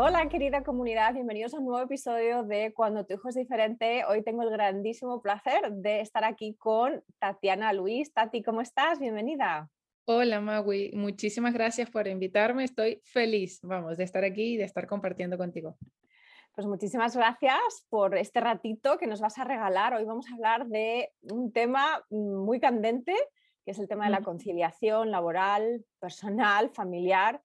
Hola querida comunidad, bienvenidos a un nuevo episodio de Cuando tu hijo es diferente. Hoy tengo el grandísimo placer de estar aquí con Tatiana Luis. Tati, ¿cómo estás? Bienvenida. Hola Magui, muchísimas gracias por invitarme. Estoy feliz, vamos, de estar aquí y de estar compartiendo contigo. Pues muchísimas gracias por este ratito que nos vas a regalar. Hoy vamos a hablar de un tema muy candente, que es el tema de la conciliación laboral, personal, familiar.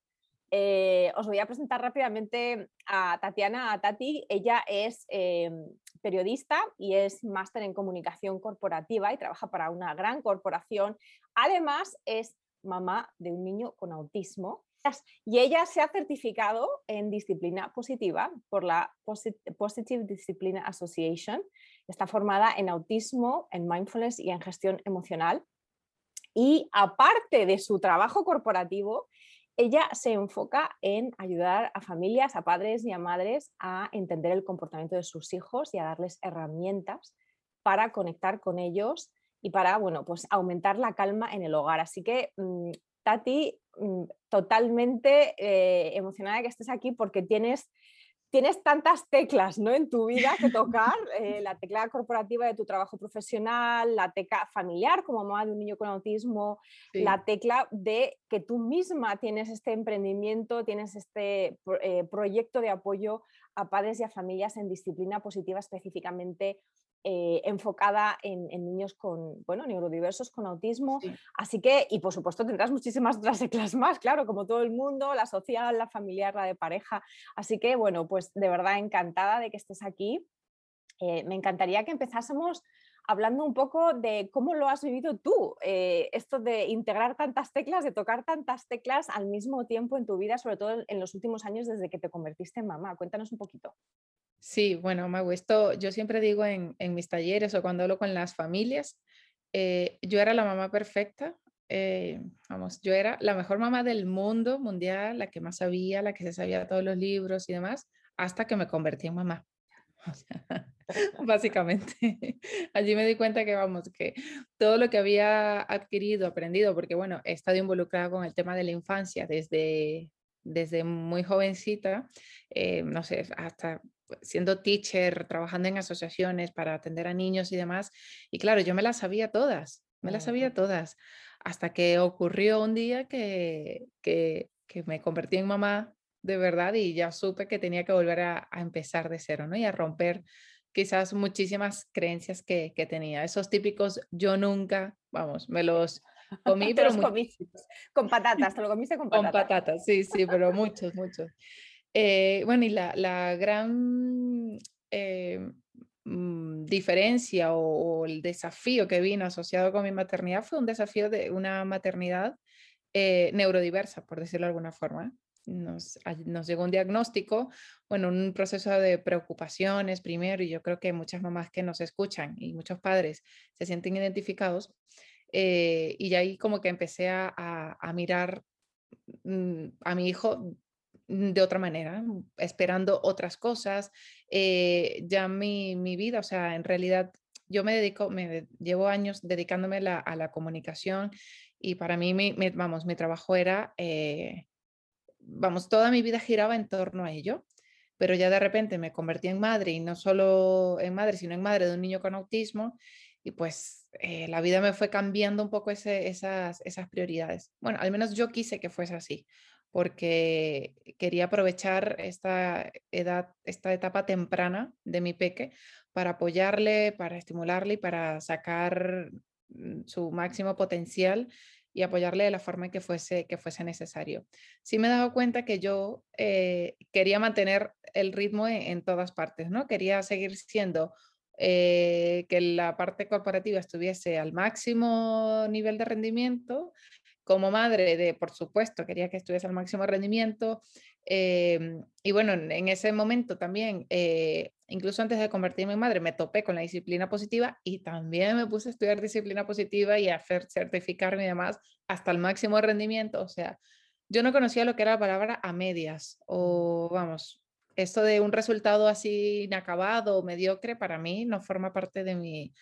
Eh, os voy a presentar rápidamente a Tatiana, a Tati. Ella es eh, periodista y es máster en comunicación corporativa y trabaja para una gran corporación. Además, es mamá de un niño con autismo y ella se ha certificado en disciplina positiva por la Positive Discipline Association. Está formada en autismo, en mindfulness y en gestión emocional. Y aparte de su trabajo corporativo, ella se enfoca en ayudar a familias, a padres y a madres a entender el comportamiento de sus hijos y a darles herramientas para conectar con ellos y para bueno, pues aumentar la calma en el hogar. Así que mm, Tati, mm, totalmente eh, emocionada que estés aquí porque tienes, tienes tantas teclas ¿no? en tu vida que tocar, eh, la tecla corporativa de tu trabajo profesional, la tecla familiar como mamá de un niño con autismo, la tecla de que tú misma tienes este emprendimiento, tienes este eh, proyecto de apoyo a padres y a familias en disciplina positiva específicamente eh, enfocada en, niños con, bueno, neurodiversos, con autismo. Así que, y por supuesto tendrás muchísimas otras teclas más, claro, como todo el mundo, la social, la familiar, la de pareja. Así que, bueno, pues de verdad encantada de que estés aquí. Eh, me encantaría que empezásemos hablando un poco de cómo lo has vivido tú, eh, esto de integrar tantas teclas, de tocar tantas teclas al mismo tiempo en tu vida, sobre todo en los últimos años desde que te convertiste en mamá. Cuéntanos un poquito. Sí, bueno, Mago, esto yo siempre digo en, mis talleres o cuando hablo con las familias, eh, yo era la mamá perfecta, eh, vamos, yo era la mejor mamá del mundo mundial, la que más sabía, la que se sabía todos los libros y demás, hasta que me convertí en mamá. básicamente, allí me di cuenta que, vamos, que todo lo que había adquirido, aprendido, porque, bueno, he estado involucrada con el tema de la infancia desde, desde muy jovencita, eh, no sé, hasta siendo teacher, trabajando en asociaciones para atender a niños y demás. Y claro, yo me las sabía todas, me las sabía todas, hasta que ocurrió un día que, que, me convertí en mamá de verdad y ya supe que tenía que volver a, empezar de cero, ¿no? Y a romper quizás muchísimas creencias que, que, tenía. Esos típicos yo nunca, vamos, me los comí, pero con patatas, te lo comiste con patatas. Con patatas, sí, sí, pero muchos, muchos. Eh, bueno, y la, gran eh, mm, diferencia o, el desafío que vino asociado con mi maternidad fue un desafío de una maternidad eh, neurodiversa, por decirlo de alguna forma. Nos, nos, llegó un diagnóstico, bueno, un proceso de preocupaciones primero, y yo creo que muchas mamás que nos escuchan y muchos padres se sienten identificados. y ahí como que empecé a, a mirar mm, a mi hijo de otra manera, esperando otras cosas. Eh, ya mi, mi, vida, o sea, en realidad yo me dedico, me llevo años dedicándome a la comunicación y para mí, mi, vamos, mi trabajo era, eh, vamos, toda mi vida giraba en torno a ello, pero ya de repente me convertí en madre y no solo en madre, sino en madre de un niño con autismo y pues eh, la vida me fue cambiando un poco ese, esas, esas prioridades. Bueno, al menos yo quise que fuese así, porque quería aprovechar esta edad, esta etapa temprana de mi peque para apoyarle, para estimularle y para sacar mm, su máximo potencial y apoyarle de la forma que fuese, que fuese necesario. Sí me he dado cuenta que yo eh, quería mantener el ritmo en, todas partes, ¿no? Quería seguir siendo eh, que la parte corporativa estuviese al máximo nivel de rendimiento como madre de, por supuesto, quería que estuviese al máximo rendimiento. Em, y bueno, en ese momento también, eh, incluso antes de convertirme en madre, me topé con la disciplina positiva y también me puse a estudiar disciplina positiva y a hacer certificarme y demás hasta el máximo rendimiento. O sea, yo no conocía lo que era la palabra a medias o vamos, esto de un resultado así inacabado o mediocre para mí no forma parte de mi,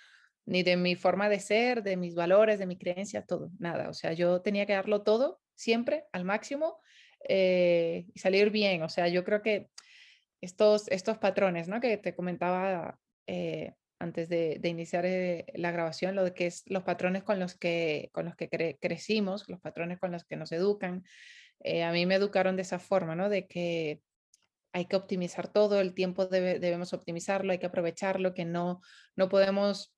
ni de mi forma de ser, de mis valores, de mi creencia, todo, nada. O sea, yo tenía que darlo todo siempre al máximo eh, y salir bien. O sea, yo creo que estos, estos patrones, ¿no? Que te comentaba eh, antes de, iniciar eh, la grabación, lo de que es los patrones con los que, con los que crecimos, los patrones con los que nos educan. a mí me educaron de esa forma, ¿no? De que hay que optimizar todo, el tiempo debemos optimizarlo, hay que aprovecharlo, que no, no podemos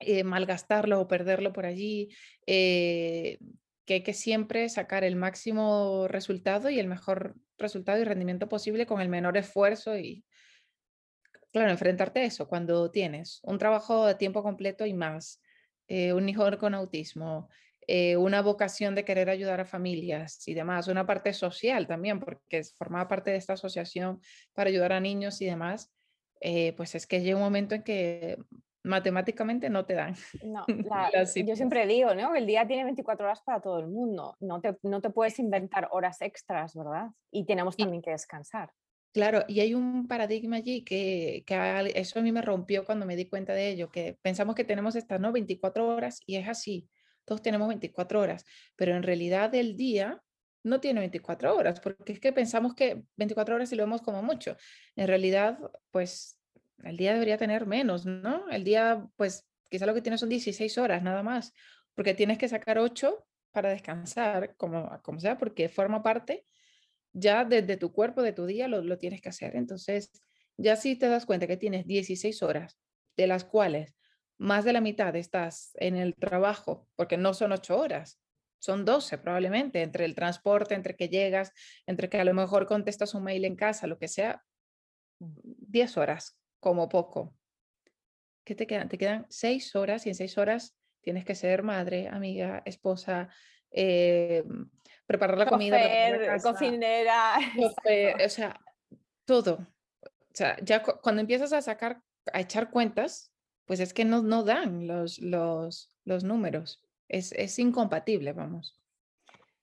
eh, malgastarlo o perderlo por allí, eh, que hay que siempre sacar el máximo resultado y el mejor resultado y rendimiento posible con el menor esfuerzo y, claro, enfrentarte a eso cuando tienes un trabajo de tiempo completo y más, eh, un hijo con autismo, una vocación de querer ayudar a familias y demás, una parte social también, porque formaba parte de esta asociación para ayudar a niños y demás, pues es que llega un momento en que matemáticamente no te dan. No, yo siempre digo, ¿no? El día tiene 24 horas para todo el mundo. No te, no te puedes inventar horas extras, ¿verdad? Y tenemos también que descansar. Claro, y hay un paradigma allí que, que, eso a mí me rompió cuando me di cuenta de ello, que pensamos que tenemos estas, ¿no? 24 horas y es así, todos tenemos 24 horas, pero en realidad el día no tiene 24 horas, porque es que pensamos que 24 horas y lo vemos como mucho. En realidad, pues el día debería tener menos, ¿no? El día, pues quizá lo que tienes son 16 horas nada más, porque tienes que sacar 8 para descansar, como, como sea, porque forma parte ya desde tu cuerpo, de tu día, lo, lo tienes que hacer. Entonces, ya si te das cuenta que tienes 16 horas, de las cuales más de la mitad estás en el trabajo, porque no son 8 horas, son 12 probablemente, entre el transporte, entre que llegas, entre que a lo mejor contestas un mail en casa, lo que sea, 10 horas como poco. ¿Qué te quedan? Te quedan seis horas y en seis horas tienes que ser madre, amiga, esposa, eh, preparar la comida, cocinera, o sea, todo. O sea, ya cuando empiezas a sacar, a echar cuentas, pues es que no, no dan los, los, los números. Es, es incompatible, vamos.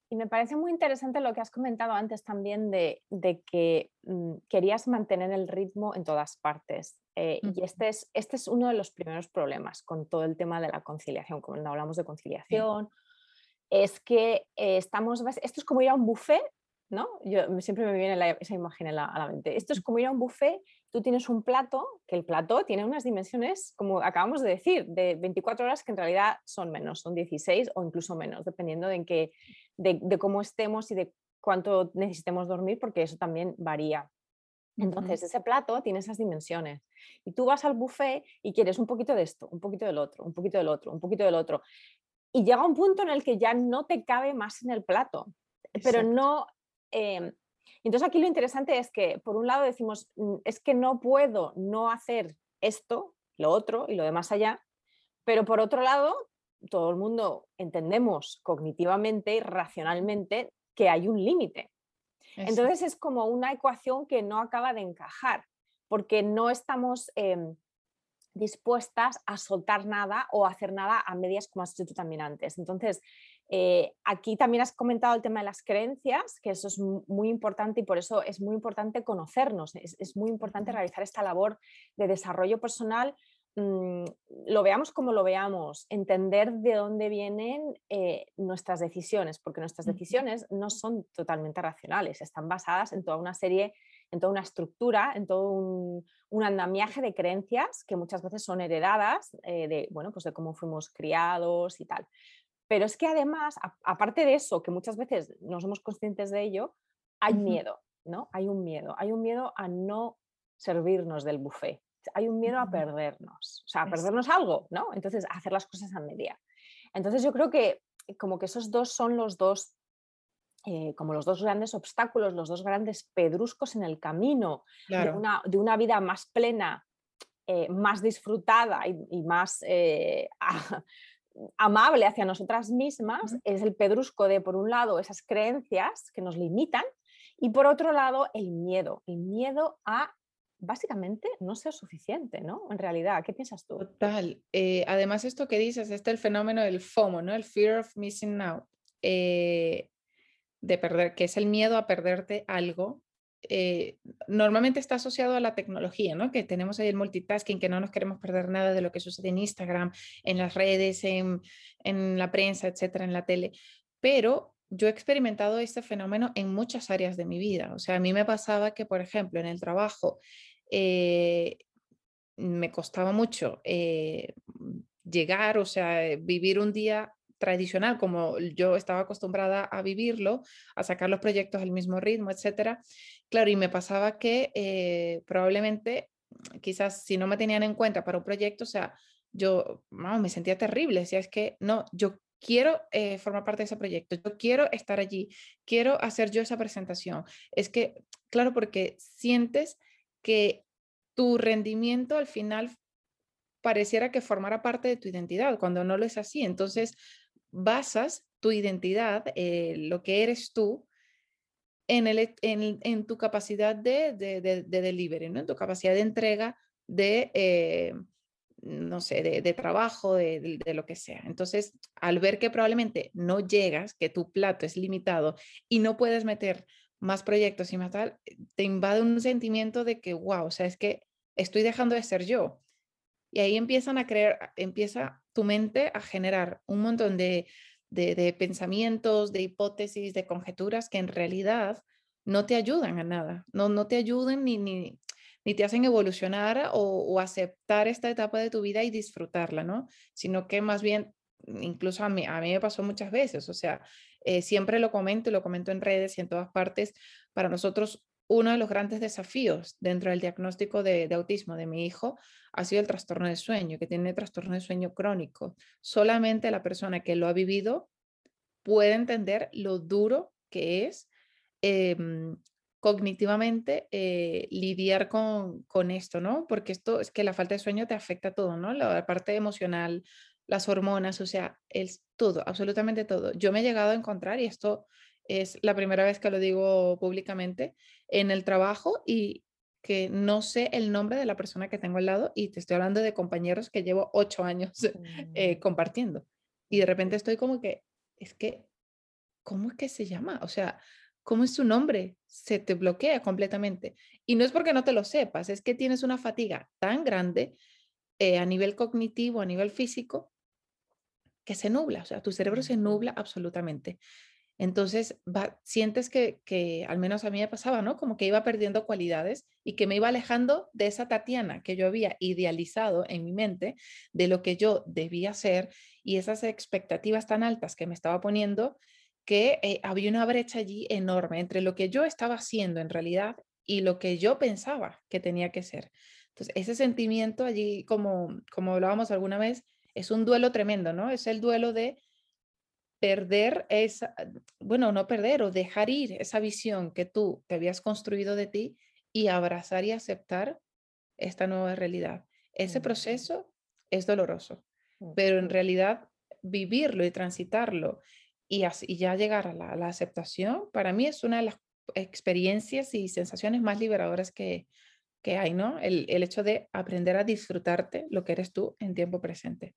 Y me parece muy interesante lo que has comentado antes también de, que mm, querías mantener el ritmo en todas partes. Eh, y este es, este es uno de los primeros problemas con todo el tema de la conciliación. Cuando hablamos de conciliación, es que eh, estamos, esto es como ir a un buffet ¿no? Yo, siempre me viene esa imagen a la, mente. Esto es como ir a un buffet, tú tienes un plato, que el plato tiene unas dimensiones, como acabamos de decir, de 24 horas que en realidad son menos, son 16 o incluso menos, dependiendo de, en qué, de, cómo estemos y de cuánto necesitemos dormir, porque eso también varía. Entonces, ese plato tiene esas dimensiones. Y tú vas al buffet y quieres un poquito de esto, un poquito del otro, un poquito del otro, un poquito del otro. Y llega un punto en el que ya no te cabe más en el plato, pero no Em, entonces aquí lo interesante es que, por un lado, decimos, mm, es que no puedo no hacer esto, lo otro y lo demás allá, pero por otro lado, todo el mundo entendemos cognitivamente y racionalmente que hay un límite. Entonces es como una ecuación que no acaba de encajar, porque no estamos em, dispuestas a soltar nada o a hacer nada a medias, como has dicho tú también antes. Entonces, eh, aquí también has comentado el tema de las creencias, que eso es muy importante y por eso es muy importante conocernos, es, muy importante realizar esta labor de desarrollo personal, mm, lo veamos como lo veamos, entender de dónde vienen eh, nuestras decisiones, porque nuestras decisiones no son totalmente racionales, están basadas en toda una serie, en toda una estructura, en todo un, andamiaje de creencias que muchas veces son heredadas eh, de, bueno, pues de cómo fuimos criados y tal. Pero es que además, aparte de eso, que muchas veces no somos conscientes de ello, hay miedo, ¿no? Hay un miedo, hay un miedo a no servirnos del buffet, hay un miedo a perdernos, o sea, a perdernos algo, ¿no? Entonces, a hacer las cosas a media. Entonces, yo creo que como que esos dos son los dos, eh, como los dos grandes obstáculos, los dos grandes pedruscos en el camino de, una, vida más plena, eh, más disfrutada y, más... Eh, amable hacia nosotras mismas es el pedrusco de, por un lado, esas creencias que nos limitan y por otro lado, el miedo, el miedo a básicamente no ser suficiente, ¿no? En realidad, ¿qué piensas tú? Total. Eh, además, esto que dices, este el fenómeno del FOMO, ¿no? El fear of missing out, eh, de perder, que es el miedo a perderte algo. Eh, normalmente está asociado a la tecnología, ¿no? Que tenemos ahí el multitasking, que no nos queremos perder nada de lo que sucede en Instagram, en las redes, en, en la prensa, etcétera, en la tele. Pero yo he experimentado este fenómeno en muchas áreas de mi vida. O sea, a mí me pasaba que, por ejemplo, en el trabajo eh, me costaba mucho eh, llegar, o sea, vivir un día tradicional como yo estaba acostumbrada a vivirlo, a sacar los proyectos al mismo ritmo, etcétera. Claro, y me pasaba que eh, probablemente, quizás si no me tenían en cuenta para un proyecto, o sea, yo me sentía terrible, decía, es que no, yo quiero eh, formar parte de ese proyecto, yo quiero estar allí, quiero hacer yo esa presentación. Es que, claro, porque sientes que tu rendimiento al final pareciera que formara parte de tu identidad, cuando no lo es así. Entonces, basas tu identidad, eh, lo que eres tú, en, el, en, tu capacidad de, de, de, delivery, ¿no? en tu capacidad de entrega de... Eh, no sé, de, trabajo, de, lo que sea. Entonces, al ver que probablemente no llegas, que tu plato es limitado y no puedes meter más proyectos y más tal, te invade un sentimiento de que, wow, o sea, es que estoy dejando de ser yo. Y ahí empiezan a creer, empieza tu mente a generar un montón de, pensamientos, de hipótesis, de conjeturas que en realidad no te ayudan a nada, no, no te ayudan ni, ni, ni te hacen evolucionar o, aceptar esta etapa de tu vida y disfrutarla, ¿no? Sino que más bien, incluso a mí, a mí me pasó muchas veces, o sea, eh, siempre lo comento y lo comento en redes y en todas partes, para nosotros uno de los grandes desafíos dentro del diagnóstico de, de, autismo de mi hijo ha sido el trastorno del sueño, que tiene trastorno de sueño crónico. Solamente la persona que lo ha vivido puede entender lo duro que es em, cognitivamente eh, lidiar con, con, esto, ¿no? Porque esto es que la falta de sueño te afecta todo, ¿no? La parte emocional, las hormonas, o sea, es todo, absolutamente todo. Yo me he llegado a encontrar, y esto es la primera vez que lo digo públicamente, en el trabajo y que no sé el nombre de la persona que tengo al lado y te estoy hablando de compañeros que llevo ocho años eh, mm. compartiendo. Y de repente estoy como que, es que, ¿cómo es que se llama? O sea, ¿cómo es su nombre? Se te bloquea completamente. Y no es porque no te lo sepas, es que tienes una fatiga tan grande eh, a nivel cognitivo, a nivel físico, que se nubla, o sea, tu cerebro se nubla absolutamente. Entonces, sientes que, al menos a mí me pasaba, ¿no? Como que iba perdiendo cualidades y que me iba alejando de esa Tatiana que yo había idealizado en mi mente, de lo que yo debía ser y esas expectativas tan altas que me estaba poniendo, que eh, había una brecha allí enorme entre lo que yo estaba haciendo en realidad y lo que yo pensaba que tenía que ser. Entonces, ese sentimiento allí, como, como hablábamos alguna vez, es un duelo tremendo, ¿no? Es el duelo de perder esa, bueno, no perder o dejar ir esa visión que tú te habías construido de ti y abrazar y aceptar esta nueva realidad. Ese proceso es doloroso, pero en realidad vivirlo y transitarlo y, así, ya llegar a la, aceptación, para mí es una de las experiencias y sensaciones más liberadoras que, que hay, ¿no? El, el, hecho de aprender a disfrutarte lo que eres tú en tiempo presente.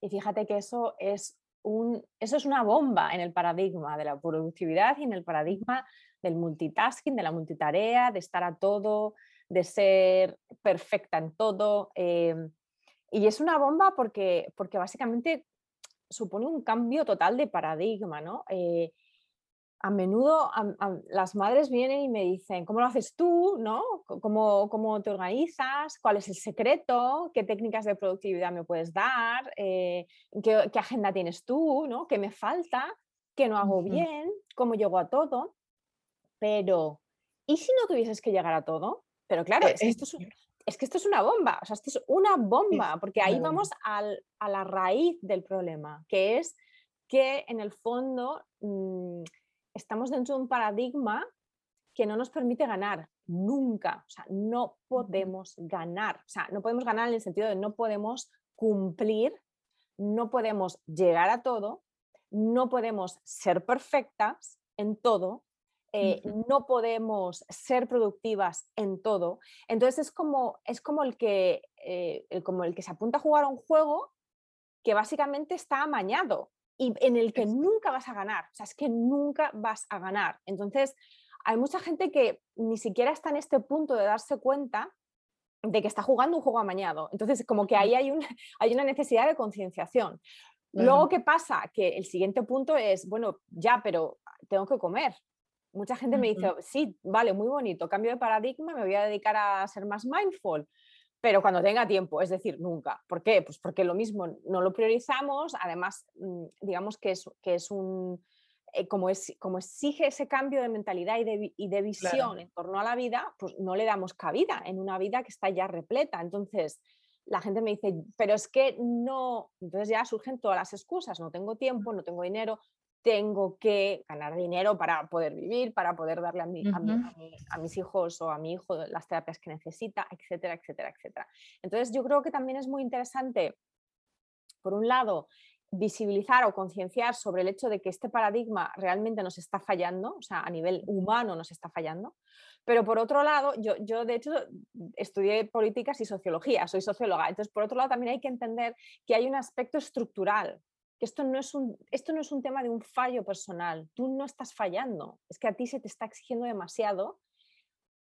Y fíjate que eso es, un, eso es una bomba en el paradigma de la productividad y en el paradigma del multitasking, de la multitarea, de estar a todo, de ser perfecta en todo. Eh, y es una bomba porque, porque básicamente supone un cambio total de paradigma, ¿no? Eh, a menudo las madres vienen y me dicen, ¿cómo lo haces tú? ¿no? ¿Cómo, ¿Cómo, te organizas? ¿Cuál es el secreto? ¿Qué técnicas de productividad me puedes dar? Eh, ¿qué, agenda tienes tú? ¿no? ¿Qué me falta? ¿Qué no hago bien? ¿Cómo llego a todo? Pero, ¿y si no tuvieses que llegar a todo? Pero claro, eh, esto es, es que esto es una bomba, o sea, esto es una bomba, porque ahí vamos a la raíz del problema, que es que en el fondo mm, estamos dentro de un paradigma que no nos permite ganar nunca, o sea, no podemos ganar, o sea, no podemos ganar en el sentido de no podemos cumplir no podemos llegar a todo, no podemos ser perfectas en todo, eh, no podemos ser productivas en todo. Entonces es como, es como, el que, eh, como el que se apunta a jugar a un juego que básicamente está amañado y en el que nunca vas a ganar. O sea, es que nunca vas a ganar. Entonces, hay mucha gente que ni siquiera está en este punto de darse cuenta de que está jugando un juego amañado. Entonces, como que ahí hay, hay una necesidad de concienciación. Luego, ¿qué pasa? Que el siguiente punto es, bueno, ya, pero tengo que comer. Mucha gente me dice, sí, vale, muy bonito, cambio de paradigma, me voy a dedicar a ser más mindful, pero cuando tenga tiempo, es decir, nunca. ¿Por qué? Pues porque lo mismo, no lo priorizamos, además, mm, digamos que es, que es un, eh, como, es, como exige ese cambio de mentalidad y de, y de visión en torno a la vida, pues no le damos cabida en una vida que está ya repleta. Entonces, la gente me dice, pero es que no, entonces ya surgen todas las excusas, no tengo tiempo, no tengo dinero, tengo que ganar dinero para poder vivir, para poder darle a, a, mis hijos o a mi hijo las terapias que necesita, etcétera, etcétera, etcétera. Entonces yo creo que también es muy interesante, por un lado, visibilizar o concienciar sobre el hecho de que este paradigma realmente nos está fallando, o sea, a nivel humano nos está fallando. Pero por otro lado, yo, yo de hecho estudié políticas y sociología, soy socióloga, entonces por otro lado también hay que entender que hay un aspecto estructural, que esto no, es un, esto no es un tema de un fallo personal, tú no estás fallando, es que a ti se te está exigiendo demasiado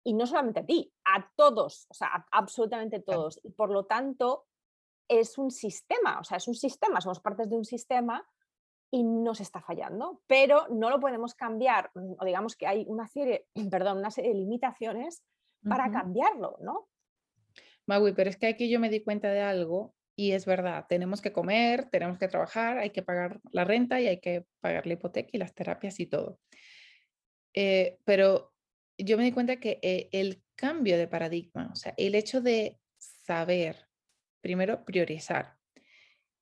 y no solamente a ti, a todos, o sea, a absolutamente todos. Y por lo tanto, es un sistema, o sea, es un sistema, somos partes de un sistema y nos está fallando, pero no lo podemos cambiar, mm, o digamos que hay una serie, perdón, una serie de limitaciones para cambiarlo, ¿no? Magui, pero es que aquí yo me di cuenta de algo y es verdad, tenemos que comer, tenemos que trabajar, hay que pagar la renta y hay que pagar la hipoteca y las terapias y todo. Eh, pero yo me di cuenta que eh, el cambio de paradigma, o sea, el hecho de saber primero priorizar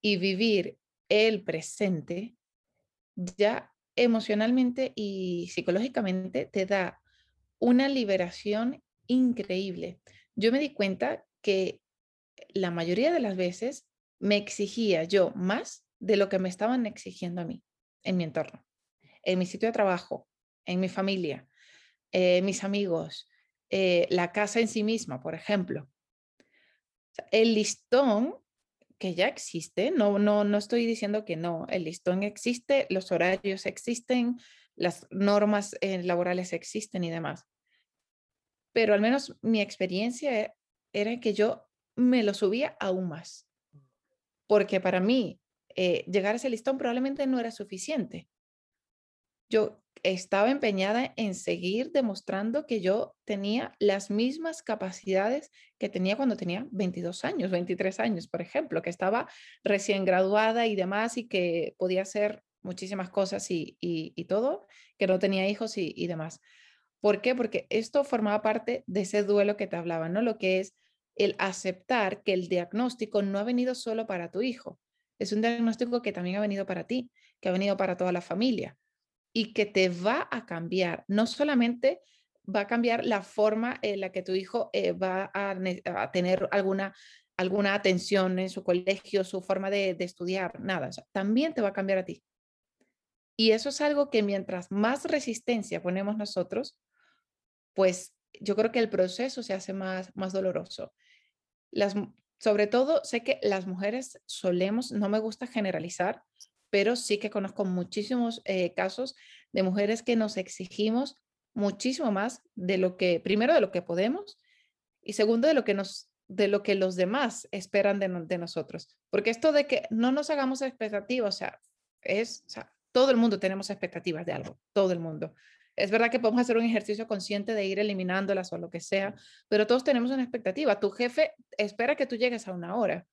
y vivir el presente, ya emocionalmente y psicológicamente te da una liberación increíble. Yo me di cuenta que la mayoría de las veces me exigía yo más de lo que me estaban exigiendo a mí en mi entorno, en mi sitio de trabajo, en mi familia, eh, mis amigos, eh, la casa en sí misma, por ejemplo el listón que ya existe, no, no, no estoy diciendo que no, el listón existe, los horarios existen, las normas eh, laborales existen y demás. Pero al menos mi experiencia era que yo me lo subía aún más. Porque para mí eh, llegar a ese listón probablemente no era suficiente. Yo estaba empeñada en seguir demostrando que yo tenía las mismas capacidades que tenía cuando tenía 22 años, 23 años, por ejemplo, que estaba recién graduada y demás y que podía hacer muchísimas cosas y, todo, que no tenía hijos y, y, demás. ¿Por qué? Porque esto formaba parte de ese duelo que te hablaba, ¿no? Lo que es el aceptar que el diagnóstico no ha venido solo para tu hijo, es un diagnóstico que también ha venido para ti, que ha venido para toda la familia y que te va a cambiar. No solamente va a cambiar la forma en la que tu hijo eh, va a, tener alguna, alguna atención en su colegio, su forma de, estudiar, nada, también te va a cambiar a ti. Y eso es algo que mientras más resistencia ponemos nosotros, pues yo creo que el proceso se hace más, más doloroso. Sobre todo, sé que las mujeres solemos, no me gusta generalizar, pero sí que conozco muchísimos eh, casos de mujeres que nos exigimos muchísimo más de lo que, primero, de lo que podemos y segundo, de lo que nos de lo que los demás esperan de, nosotros. Porque esto de que no nos hagamos expectativas, o es, o sea, todo el mundo tenemos expectativas de algo, todo el mundo. Es verdad que podemos hacer un ejercicio consciente de ir eliminándolas o lo que sea, pero todos tenemos una expectativa. Tu jefe espera que tú llegues a una hora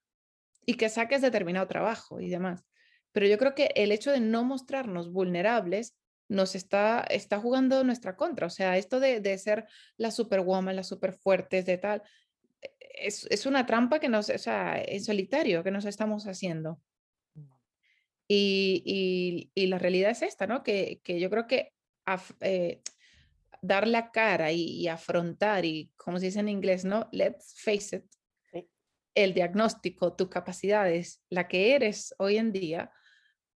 y que saques determinado trabajo y demás. Pero yo creo que el hecho de no mostrarnos vulnerables nos está, está jugando nuestra contra. O sea, esto de, de ser la superwoman, las superfuertes, de tal, e, es, es, una trampa que nos, o sea, en solitario que nos estamos haciendo. Y, y, y la realidad es esta, ¿no? Que, que yo creo que eh, dar la cara y, y, afrontar, y como se dice en inglés, ¿no? Let's face it, el diagnóstico, tus capacidades, la que eres hoy en día,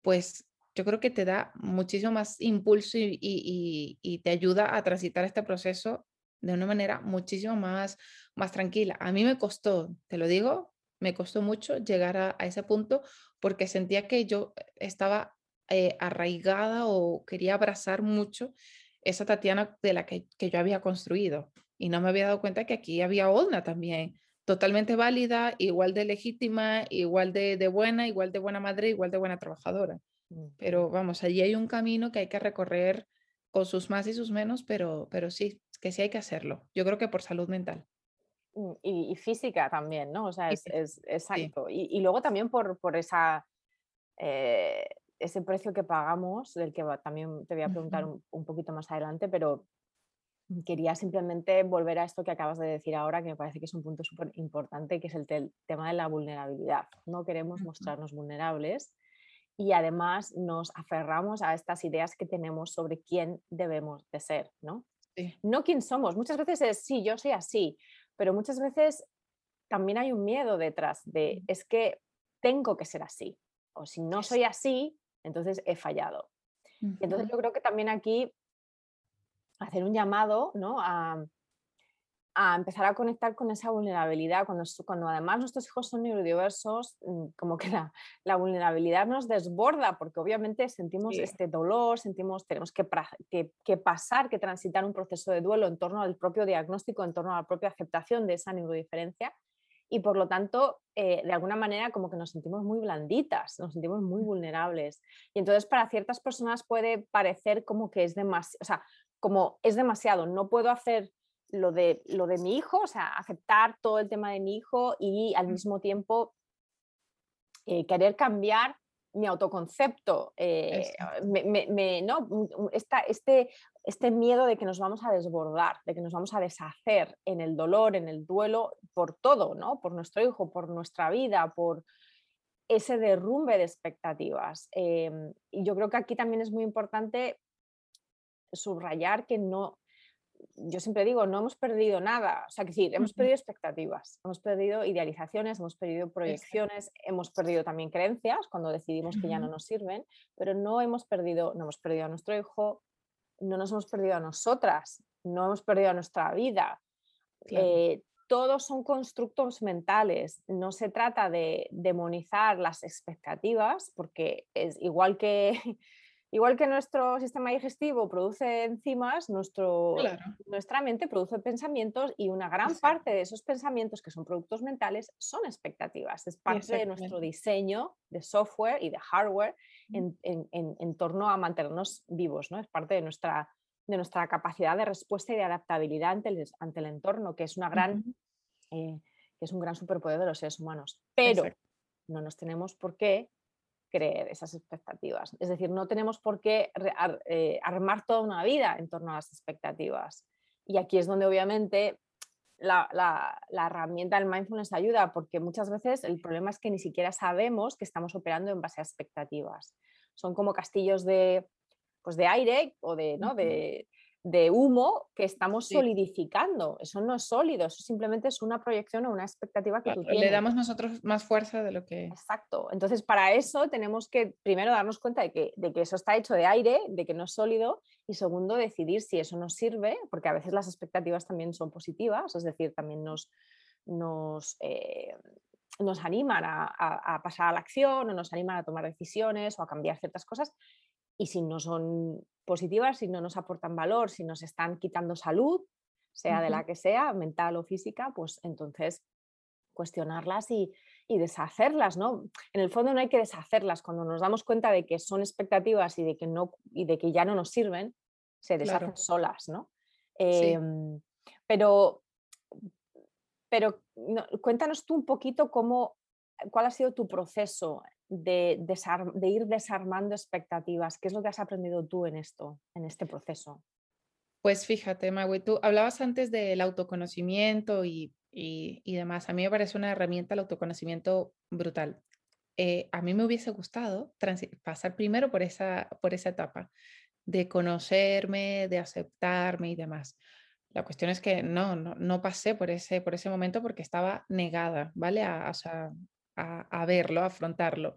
pues yo creo que te da muchísimo más impulso y, te ayuda a transitar este proceso de una manera muchísimo más, más tranquila. A mí me costó, te lo digo, me costó mucho llegar a, ese punto porque sentía que yo estaba eh, arraigada o quería abrazar mucho esa Tatiana de la que, que, yo había construido y no me había dado cuenta que aquí había otra también, totalmente válida, igual de legítima, igual de, de buena, igual de buena madre, igual de buena trabajadora. Pero vamos, allí hay un camino que hay que recorrer con sus más y sus menos, pero, pero sí, que sí hay que hacerlo. Yo creo que por salud mental. Mm, y, física también, ¿no? O sea, es, es exacto. Y, y, luego también por, por esa, eh, ese precio que pagamos, del que también te voy a preguntar un, un, poquito más adelante, pero quería simplemente volver a esto que acabas de decir ahora, que me parece que es un punto súper importante, que es el tema de la vulnerabilidad. No queremos mostrarnos vulnerables y además nos aferramos a estas ideas que tenemos sobre quién debemos de ser, ¿no? No quién somos. Muchas veces es, sí, yo soy así, pero muchas veces también hay un miedo detrás de, es que tengo que ser así, o si no soy así, entonces he fallado. Entonces yo creo que también aquí hacer un llamado ¿no? a, a empezar a conectar con esa vulnerabilidad, cuando, cuando además nuestros hijos son neurodiversos, mm, como que la, la vulnerabilidad nos desborda, porque obviamente sentimos este dolor, sentimos, tenemos que, que, que, pasar, que transitar un proceso de duelo en torno al propio diagnóstico, en torno a la propia aceptación de esa neurodiferencia, y por lo tanto, eh, de alguna manera, como que nos sentimos muy blanditas, nos sentimos muy vulnerables. Y entonces para ciertas personas puede parecer como que es demasiado, o sea, como es demasiado, no puedo hacer lo de, lo de mi hijo, o sea, aceptar todo el tema de mi hijo y al mismo tiempo eh, querer cambiar mi autoconcepto, eh, me, ¿no? este, este miedo de que nos vamos a desbordar, de que nos vamos a deshacer en el dolor, en el duelo, por todo, ¿no? por nuestro hijo, por nuestra vida, por ese derrumbe de expectativas. Em, y yo creo que aquí también es muy importante subrayar que no, yo siempre digo, no hemos perdido nada, o sea, que sí, hemos perdido expectativas, hemos perdido idealizaciones, hemos perdido proyecciones, hemos perdido también creencias cuando decidimos que ya no nos sirven, pero no hemos perdido, no hemos perdido a nuestro hijo, no nos hemos perdido a nosotras, no hemos perdido a nuestra vida. Eh, todos son constructos mentales, no se trata de demonizar las expectativas, porque es igual que Igual que nuestro sistema digestivo produce enzimas, nuestro, nuestra mente produce pensamientos y una gran parte de esos pensamientos que son productos mentales son expectativas. Es parte de nuestro diseño de software y de hardware en, en, torno a mantenernos vivos. ¿no? Es parte de nuestra, de nuestra capacidad de respuesta y de adaptabilidad ante el, ante el entorno, que es, una gran, eh, que es un gran superpoder de los seres humanos. Pero no nos tenemos por qué creer esas expectativas. Es decir, no tenemos por qué eh, armar toda una vida en torno a las expectativas. Y aquí es donde obviamente la, la, herramienta del mindfulness ayuda, porque muchas veces el problema es que ni siquiera sabemos que estamos operando en base a expectativas. Son como castillos de, pues de aire o de, ¿no? de, de humo que estamos solidificando. Eso no es sólido, eso simplemente es una proyección o una expectativa que tú tienes. Le damos nosotros más fuerza de lo que... Exacto. Entonces, para eso tenemos que primero darnos cuenta de que, de que eso está hecho de aire, de que no es sólido, y segundo, decidir si eso nos sirve, porque a veces las expectativas también son positivas, es decir, también nos, nos, eh, nos animan a, a pasar a la acción o nos animan a tomar decisiones o a cambiar ciertas cosas. Y si no son positivas, si no nos aportan valor, si nos están quitando salud, sea de la que sea, mental o física, pues entonces cuestionarlas y, deshacerlas, ¿no? En el fondo no hay que deshacerlas, cuando nos damos cuenta de que son expectativas y de que, no, y de que ya no nos sirven, se deshacen solas, ¿no? Em, pero pero cuéntanos tú un poquito cómo, cuál ha sido tu proceso de, ir desarmando expectativas? ¿Qué es lo que has aprendido tú en esto, en este proceso? Pues fíjate, Magui, tú hablabas antes del autoconocimiento y, demás. A mí me parece una herramienta el autoconocimiento brutal. Eh, a mí me hubiese gustado pasar primero por esa, por esa etapa de conocerme, de aceptarme y demás. La cuestión es que no, no, pasé por ese, por ese momento porque estaba negada, ¿vale? A, a, verlo, a afrontarlo.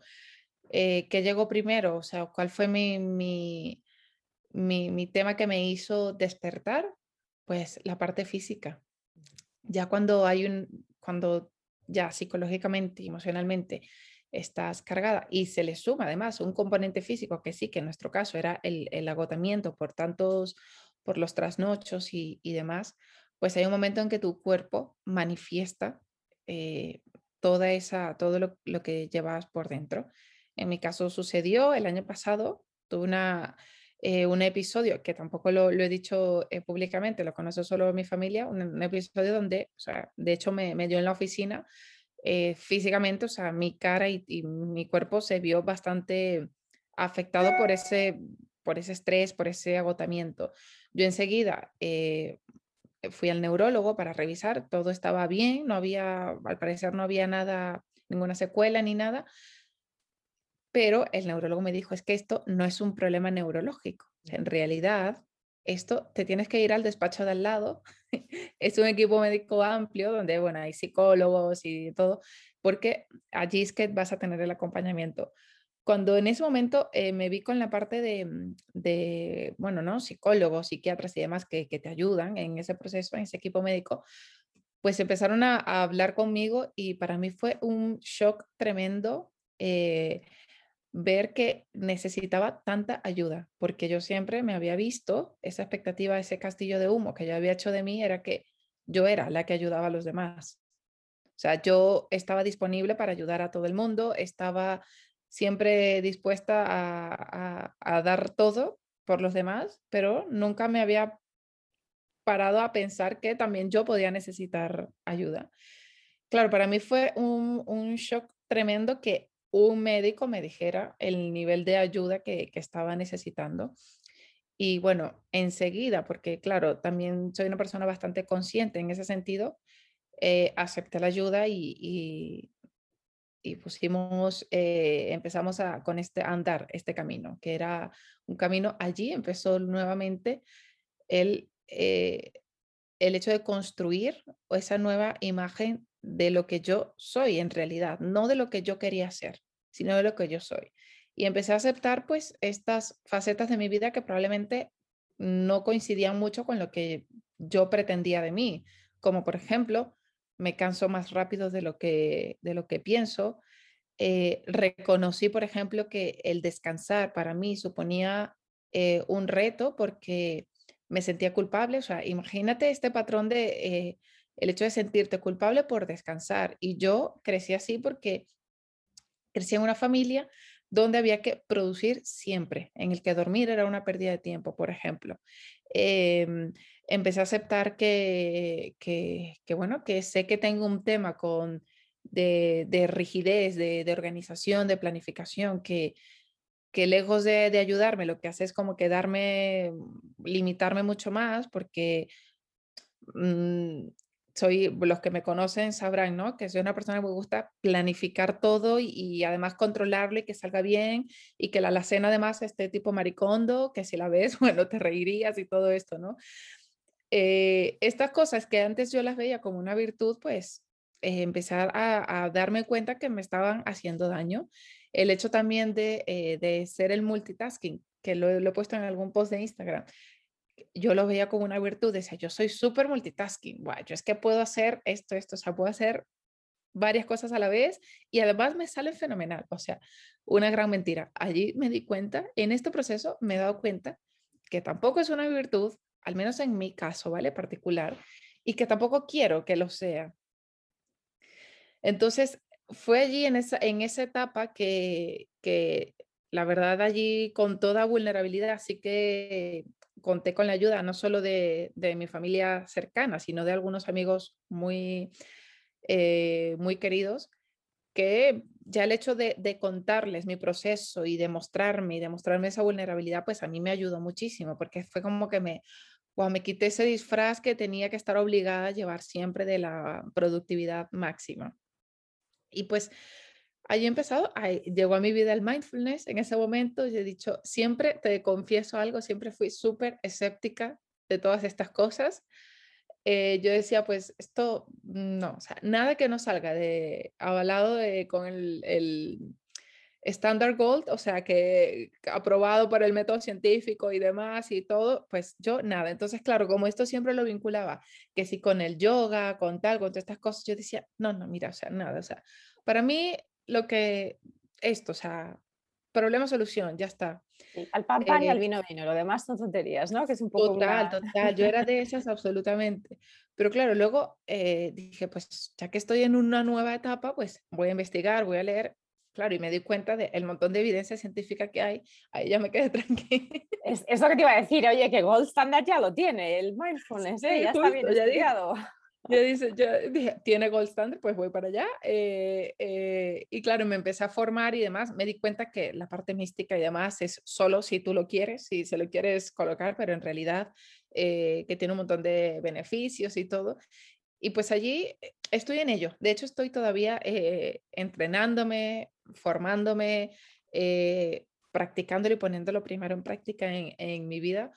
Eh, ¿Qué llegó primero? O sea, ¿cuál fue mi, mi, mi, tema que me hizo despertar? Pues la parte física. Ya cuando hay un, cuando ya psicológicamente, emocionalmente estás cargada y se le suma además un componente físico que sí, que en nuestro caso era el, el agotamiento por tantos por los trasnochos y, demás, pues hay un momento en que tu cuerpo manifiesta eh, toda esa, todo lo, que llevas por dentro. En mi caso sucedió el año pasado, tuve una, eh, un episodio que tampoco lo, he dicho eh, públicamente, lo conoce solo mi familia, un, episodio donde, o sea, de hecho me, me dio en la oficina físicamente, o sea, mi cara y, y, mi cuerpo se vio bastante afectado por ese, por ese estrés, por ese agotamiento. Yo enseguida eh, fui al neurólogo para revisar, todo estaba bien, no había, al parecer no había nada, ninguna secuela ni nada, pero el neurólogo me dijo, es que esto no es un problema neurológico, en realidad esto te tienes que ir al despacho de al lado, es un equipo médico amplio donde, bueno, hay psicólogos y todo, porque allí es que vas a tener el acompañamiento cuando en ese momento eh, me vi con la parte de, mm, de, bueno, ¿no? Psicólogos, psiquiatras y demás que, te ayudan en ese proceso, en ese equipo médico, pues empezaron a, hablar conmigo y para mí fue un shock tremendo eh, ver que necesitaba tanta ayuda, porque yo siempre me había visto esa expectativa, ese castillo de humo que yo había hecho de mí, era que yo era la que ayudaba a los demás. O sea, yo estaba disponible para ayudar a todo el mundo, estaba siempre dispuesta a, dar todo por los demás, pero nunca me había parado a pensar que también yo podía necesitar ayuda. Claro, para mí fue un, shock tremendo que un médico me dijera el nivel de ayuda que, estaba necesitando. Y bueno, enseguida, porque claro, también soy una persona bastante consciente en ese sentido, eh, acepté la ayuda y pusimos, eh, empezamos a, con este andar, este camino, que era un camino, allí empezó nuevamente el, eh, el hecho de construir esa nueva imagen de lo que yo soy en realidad, no de lo que yo quería ser, sino de lo que yo soy. Y empecé a aceptar pues estas facetas de mi vida que probablemente no coincidían mucho con lo que yo pretendía de mí, como por ejemplo me canso más rápido de lo que, de lo que pienso. Eh, reconocí, por ejemplo, que el descansar para mí suponía eh, un reto porque me sentía culpable. O sea, imagínate este patrón de eh, el hecho de sentirte culpable por descansar. Y yo crecí así porque crecí en una familia donde había que producir siempre, en el que dormir era una pérdida de tiempo, por ejemplo. Em, empecé a aceptar que, que, bueno, que sé que tengo un tema con de, rigidez, de, organización, de planificación, que, que lejos de, ayudarme, lo que hace es como quedarme, limitarme mucho más, porque mm, soy, los que me conocen sabrán, ¿no? Que soy una persona que me gusta planificar todo y, además controlarlo y que salga bien y que la alacena además esté tipo maricondo, que si la ves, bueno, te reirías y todo esto, ¿no? Eh, estas cosas que antes yo las veía como una virtud, pues eh, empezar a, darme cuenta que me estaban haciendo daño. El hecho también de, eh, ser el multitasking, que lo, lo, he puesto en algún post de Instagram, yo lo veía como una virtud, decía, yo soy súper multitasking, wow, yo es que puedo hacer esto, esto, o sea, puedo hacer varias cosas a la vez y además me sale fenomenal, o sea, una gran mentira. Allí me di cuenta, en este proceso me he dado cuenta que tampoco es una virtud, al menos en mi caso, ¿vale? Particular, y que tampoco quiero que lo sea. Entonces, fue allí en esa, en esa etapa que, que la verdad allí con toda vulnerabilidad, así que conté con la ayuda no solo de, mi familia cercana, sino de algunos amigos muy, eh, muy queridos, que ya el hecho de, contarles mi proceso y demostrarme y demostrarme esa vulnerabilidad, pues a mí me ayudó muchísimo, porque fue como que me, me quité ese disfraz que tenía que estar obligada a llevar siempre de la productividad máxima. Y pues Allí he empezado, llegó a mi vida el mindfulness en ese momento y he dicho, siempre te confieso algo, siempre fui súper escéptica de todas estas cosas. eh, yo decía, pues esto no, o sea, nada que no salga de avalado de, con el, el Standard Gold, o sea, que aprobado por el método científico y demás y todo, pues yo nada. Entonces, claro, como esto siempre lo vinculaba, que si con el yoga, con tal, con todas estas cosas, yo decía, no, no, mira, o sea, nada, o sea, para mí lo que, esto, o sea, problema, solución, ya está. al pan, pan y al eh vino, vino, lo demás son tonterías, ¿no? Que es un poco... Total, total, yo era de esas absolutamente. Pero claro, luego eh, dije, pues ya que estoy en una nueva etapa, pues voy a investigar, voy a leer claro, y me di cuenta del montón de evidencia científica que hay, ahí ya me quedé tranquila. Es, es, lo que te iba a decir, oye, que Gold Standard ya lo tiene, el mindfulness, ¿eh? ya está bien ya estudiado. Yo, dice, yo dije, tiene Gold Standard, pues voy para allá. Eh, eh, y claro, me empecé a formar y demás. Me di cuenta que la parte mística y demás es solo si tú lo quieres, si se lo quieres colocar, pero en realidad que tiene un montón de beneficios y todo. Y pues allí estoy en ello. De hecho, estoy todavía entrenándome, formándome, eh, practicándolo y poniéndolo primero en práctica en, mi vida.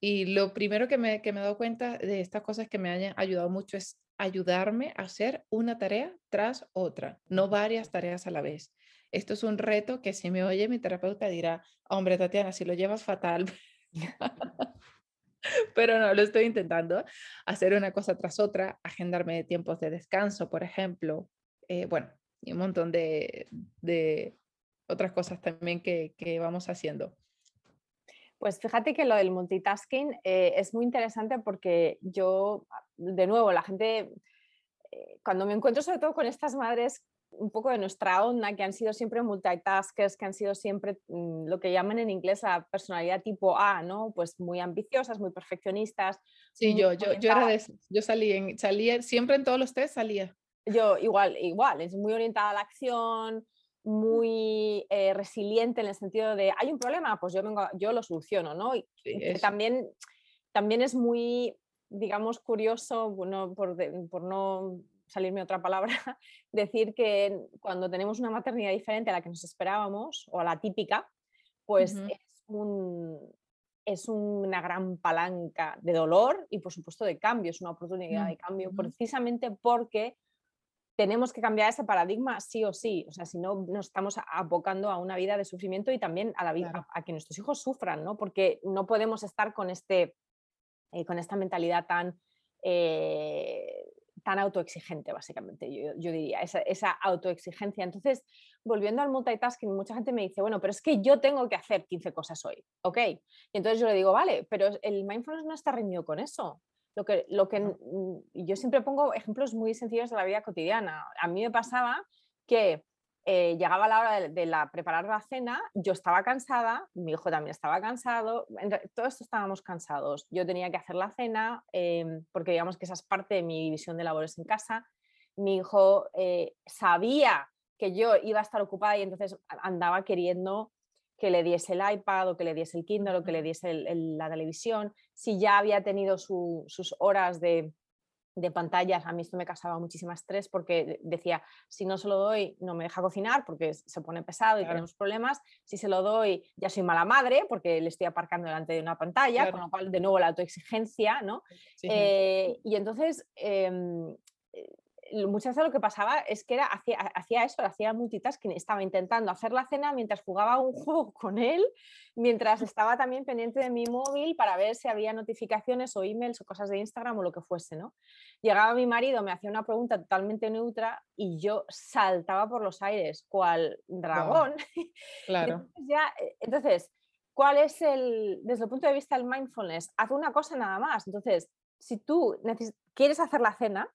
Y lo primero que me, que me he dado cuenta de estas cosas que me han ayudado mucho es ayudarme a hacer una tarea tras otra, no varias tareas a la vez. Esto es un reto que si me oye mi terapeuta dirá, hombre Tatiana, si lo llevas fatal. Pero no, lo estoy intentando, hacer una cosa tras otra, agendarme tiempos de descanso, por ejemplo. Eh, bueno, y un montón de, de otras cosas también que, que, vamos haciendo. Pues fíjate que lo del multitasking eh, es muy interesante porque yo, de nuevo, la gente, eh, cuando me encuentro sobre todo con estas madres un poco de nuestra onda, que han sido siempre multitaskers, que han sido siempre mm, lo que llaman en inglés la personalidad tipo A, ¿no? Pues muy ambiciosas, muy perfeccionistas. Sí, yo, yo, yo era de yo salí en, salía, siempre en todos los test salía. Yo igual, igual, es muy orientada a la acción, muy eh, resiliente en el sentido de hay un problema, pues yo vengo, yo lo soluciono, ¿no? Y también, también es muy, digamos, curioso, bueno, por, por no salirme otra palabra, decir que cuando tenemos una maternidad diferente a la que nos esperábamos o a la típica, pues es, un, es una gran palanca de dolor y por supuesto de cambio, es una oportunidad de cambio, precisamente porque tenemos que cambiar ese paradigma sí o sí, o sea, si no nos estamos abocando a una vida de sufrimiento y también a la vida a, que nuestros hijos sufran, ¿no? Porque no podemos estar con este eh, con esta mentalidad tan eh, tan autoexigente, básicamente, yo, diría, esa, esa, autoexigencia. Entonces, volviendo al multitasking, mucha gente me dice, bueno, pero es que yo tengo que hacer 15 cosas hoy, ¿ok? Y entonces yo le digo, vale, pero el mindfulness no está reñido con eso. Lo que, lo que yo siempre pongo ejemplos muy sencillos de la vida cotidiana. A mí me pasaba que eh, llegaba la hora de, la preparar la cena, yo estaba cansada, mi hijo también estaba cansado, todos estábamos cansados. Yo tenía que hacer la cena em, porque digamos que esa es parte de mi división de labores en casa. Mi hijo eh, sabía que yo iba a estar ocupada y entonces andaba queriendo que le diese el iPad o que le diese el Kindle o que le diese la televisión, si ya había tenido sus horas de, de, pantallas, a mí esto me causaba muchísimo estrés porque decía, si no se lo doy no me deja cocinar porque se pone pesado y tenemos problemas, si se lo doy ya soy mala madre porque le estoy aparcando delante de una pantalla, con lo cual de nuevo la autoexigencia, ¿no? Eh, y entonces... Em, muchas veces lo que pasaba es que era, hacía, hacía eso, hacía multitasking, estaba intentando hacer la cena mientras jugaba un juego con él, mientras estaba también pendiente de mi móvil para ver si había notificaciones o emails o cosas de Instagram o lo que fuese, ¿no? Llegaba mi marido, me hacía una pregunta totalmente neutra y yo saltaba por los aires, cual dragón. Claro. entonces, ya, eh, entonces, ¿cuál es el, desde el punto de vista del mindfulness? Haz una cosa nada más. Entonces, si tú quieres hacer la cena,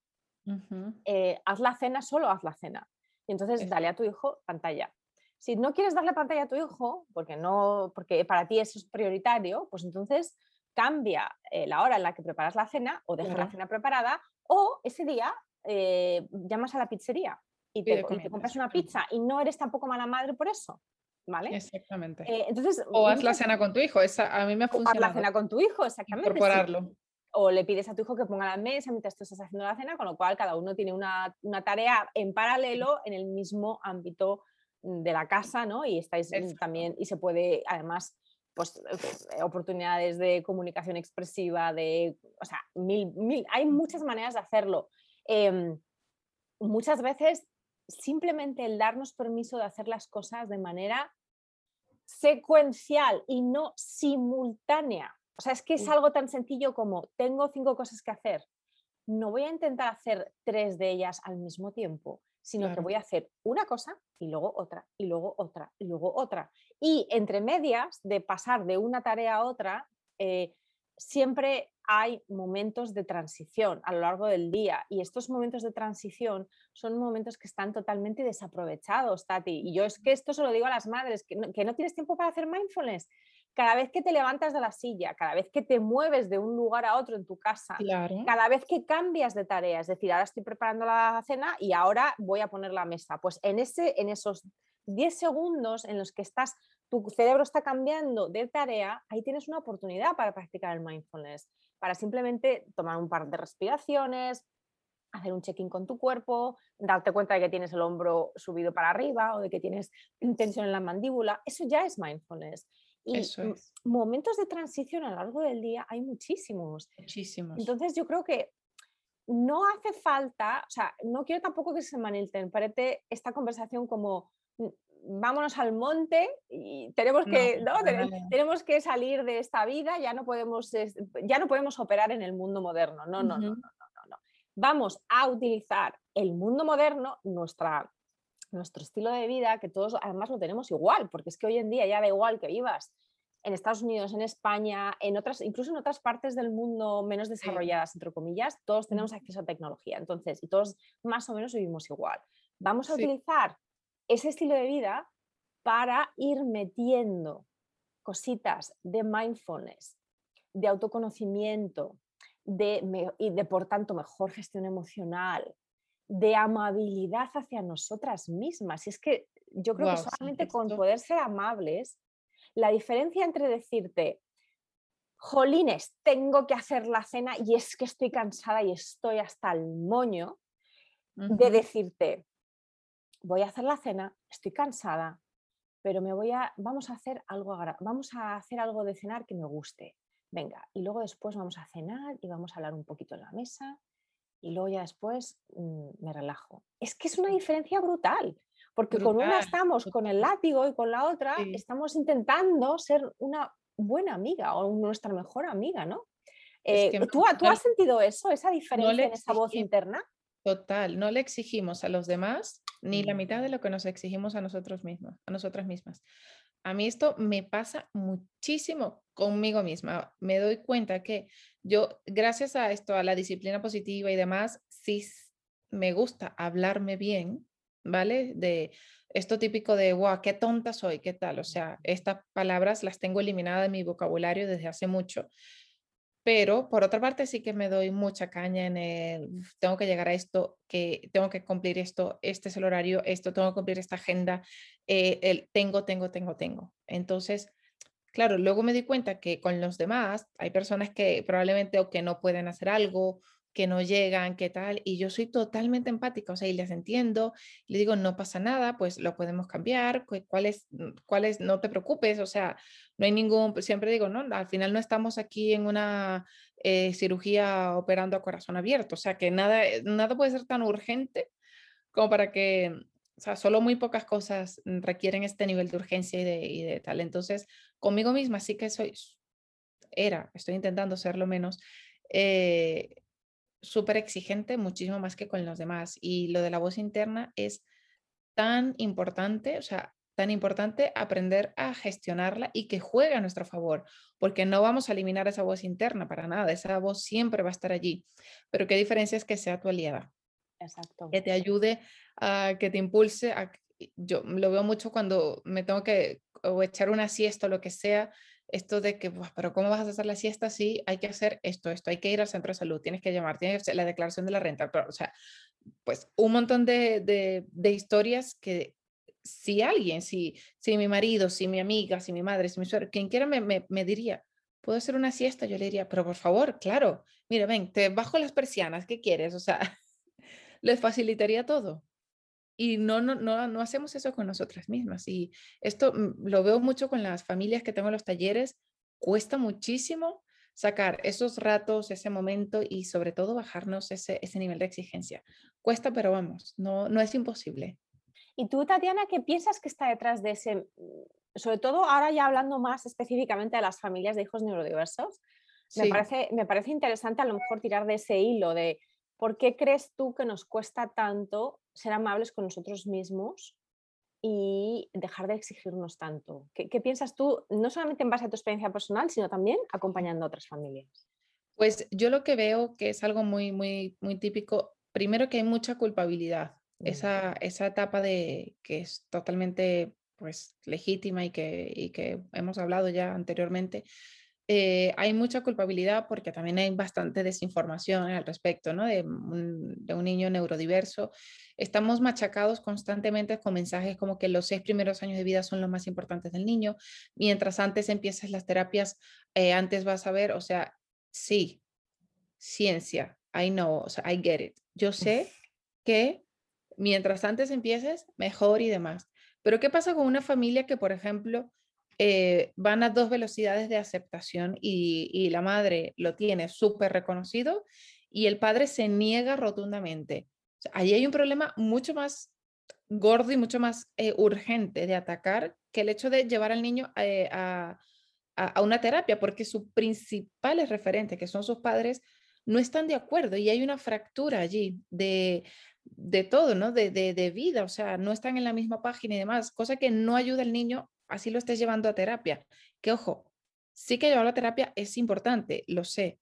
eh, haz la cena, solo haz la cena. Y entonces dale a tu hijo pantalla. Si no quieres darle pantalla a tu hijo, porque, no, porque para ti eso es prioritario, pues entonces cambia eh, la hora en la que preparas la cena o dejas la cena preparada o ese día eh, llamas a la pizzería y te, compras una pizza y no eres tampoco mala madre por eso. ¿Vale? Exactamente. entonces, o haz la cena con tu hijo, esa, a mí me ha funcionado. Haz la cena con tu hijo, exactamente. Incorporarlo o le pides a tu hijo que ponga la mesa mientras tú estás haciendo la cena, con lo cual cada uno tiene una, tarea en paralelo en el mismo ámbito de la casa, ¿no? Y estáis también, y se puede además pues, eh, oportunidades de comunicación expresiva, de, o sea, mil, mil, hay muchas maneras de hacerlo. Em, muchas veces simplemente el darnos permiso de hacer las cosas de manera secuencial y no simultánea. O sea, es que es algo tan sencillo como tengo cinco cosas que hacer. No voy a intentar hacer tres de ellas al mismo tiempo, sino que voy a hacer una cosa y luego otra, y luego otra, y luego otra. Y entre medias de pasar de una tarea a otra, eh, siempre hay momentos de transición a lo largo del día y estos momentos de transición son momentos que están totalmente desaprovechados, Tati. Y yo es que esto se lo digo a las madres, que no, que no tienes tiempo para hacer mindfulness. Cada vez que te levantas de la silla, cada vez que te mueves de un lugar a otro en tu casa, cada vez que cambias de tarea, es decir, ahora estoy preparando la cena y ahora voy a poner la mesa, pues en, ese, en esos 10 segundos en los que estás tu cerebro está cambiando de tarea, ahí tienes una oportunidad para practicar el mindfulness, para simplemente tomar un par de respiraciones, hacer un check-in con tu cuerpo, darte cuenta de que tienes el hombro subido para arriba o de que tienes tensión en la mandíbula. Eso ya es mindfulness. Y momentos de transición a lo largo del día hay muchísimos. Muchísimos. Entonces yo creo que no hace falta, o sea, no quiero tampoco que se malinterprete esta conversación como vámonos al monte y tenemos que, tenemos que salir de esta vida, ya no, podemos, ya no podemos operar en el mundo moderno. No, no, no, no, no, no. Vamos a utilizar el mundo moderno, nuestra, nuestro estilo de vida, que todos además lo tenemos igual, porque es que hoy en día ya da igual que vivas en Estados Unidos, en España, en otras, incluso en otras partes del mundo menos desarrolladas, entre comillas, todos tenemos acceso a tecnología. Entonces, y todos más o menos vivimos igual. Vamos a utilizar ese estilo de vida para ir metiendo cositas de mindfulness, de autoconocimiento, de, y de por tanto mejor gestión emocional, de amabilidad hacia nosotras mismas. Y es que yo creo que solamente con poder ser amables, la diferencia entre decirte, jolines, tengo que hacer la cena y es que estoy cansada y estoy hasta el moño, de decirte, voy a hacer la cena, estoy cansada, pero me voy a, vamos a hacer algo, vamos a hacer algo de cenar que me guste. Venga, y luego después vamos a cenar y vamos a hablar un poquito en la mesa y luego ya después mm, me relajo. Es que es una diferencia brutal, porque con una estamos con el látigo y con la otra estamos intentando ser una buena amiga o nuestra mejor amiga, ¿no? Eh, ¿tú, ¿tú, has sentido eso, esa diferencia en esa voz interna? Total, no le exigimos a los demás ni la mitad de lo que nos exigimos a nosotros mismos, a nosotras mismas. A mí esto me pasa muchísimo conmigo misma. Me doy cuenta que yo, gracias a esto, a la disciplina positiva y demás, sí me gusta hablarme bien, ¿vale? De esto típico de, wow, qué tonta soy, qué tal. O sea, estas palabras las tengo eliminadas de mi vocabulario desde hace mucho pero por otra parte sí que me doy mucha caña en el, tengo que llegar a esto, que tengo que cumplir esto, este es el horario, esto, tengo que cumplir esta agenda, eh, el tengo, tengo, tengo, tengo. Entonces, claro, luego me di cuenta que con los demás hay personas que probablemente o que no pueden hacer algo que no llegan, qué tal, y yo soy totalmente empática, o sea, y les entiendo, le digo, no pasa nada, pues lo podemos cambiar, cuál es, mm, cuál es, no te preocupes, o sea, no hay ningún, pues, siempre digo, no, al final no estamos aquí en una eh, cirugía operando a corazón abierto, o sea, que nada, eh, nada puede ser tan urgente como para que, o sea, solo muy pocas cosas requieren este nivel de urgencia y de, y de tal. Entonces, conmigo misma sí que soy, era, estoy intentando ser lo menos, eh, súper exigente, muchísimo más que con los demás. Y lo de la voz interna es tan importante, o sea, tan importante aprender a gestionarla y que juegue a nuestro favor, porque no vamos a eliminar esa voz interna para nada, esa voz siempre va a estar allí, pero qué diferencia es que sea tu aliada. Exacto. Que te ayude a que te impulse a yo lo veo mucho cuando me tengo que o echar una siesta o lo que sea, esto de que, pero ¿cómo vas a hacer la siesta si hay que hacer esto, esto, hay que ir al centro de salud, tienes que llamar, tienes que hacer la declaración de la renta, pero, o sea, pues un montón de, de, de, historias que si alguien, si, si mi marido, si mi amiga, si mi madre, si mi suegro, quien quiera me, me, me diría, ¿puedo hacer una siesta? Yo le diría, pero por favor, claro, mira, ven, te bajo las persianas, ¿qué quieres? O sea, les facilitaría todo. Y no, no, no, no hacemos eso con nosotras mismas. Y esto mm, lo veo mucho con las familias que tengo en los talleres. Cuesta muchísimo sacar esos ratos, ese momento y sobre todo bajarnos ese, ese nivel de exigencia. Cuesta, pero vamos, no, no es imposible. ¿Y tú, Tatiana, qué piensas que está detrás de ese, mm, sobre todo ahora ya hablando más específicamente de las familias de hijos neurodiversos? Me, parece, me parece interesante a lo mejor tirar de ese hilo de por qué crees tú que nos cuesta tanto ser amables con nosotros mismos y dejar de exigirnos tanto. ¿Qué, piensas tú, no solamente en base a tu experiencia personal, sino también acompañando a otras familias? Pues yo lo que veo que es algo muy, muy, muy típico, primero que hay mucha culpabilidad, mm. esa, esa etapa de que es totalmente pues legítima y que, y que hemos hablado ya anteriormente, eh, hay mucha culpabilidad porque también hay bastante desinformación al respecto ¿no? de, un, niño neurodiverso. Estamos machacados constantemente con mensajes como que los seis primeros años de vida son los más importantes del niño, mientras antes empiezas las terapias, eh, antes vas a ver, o sea, sí, ciencia, I know, o sea, I get it. Yo sé que mientras antes empieces, mejor y demás. Pero ¿qué pasa con una familia que, por ejemplo, eh, van a dos velocidades de aceptación y, la madre lo tiene súper reconocido y el padre se niega rotundamente. ahí hay un problema mucho más gordo y mucho más eh, urgente de atacar que el hecho de llevar al niño eh, a, una terapia, porque sus principales referentes, que son sus padres, no están de acuerdo y hay una fractura allí de, todo, ¿no? De, de, vida, o sea, no están en la misma página y demás, cosa que no ayuda al niño así lo estés llevando a terapia. Que ojo, sí que llevar la terapia es importante, lo sé,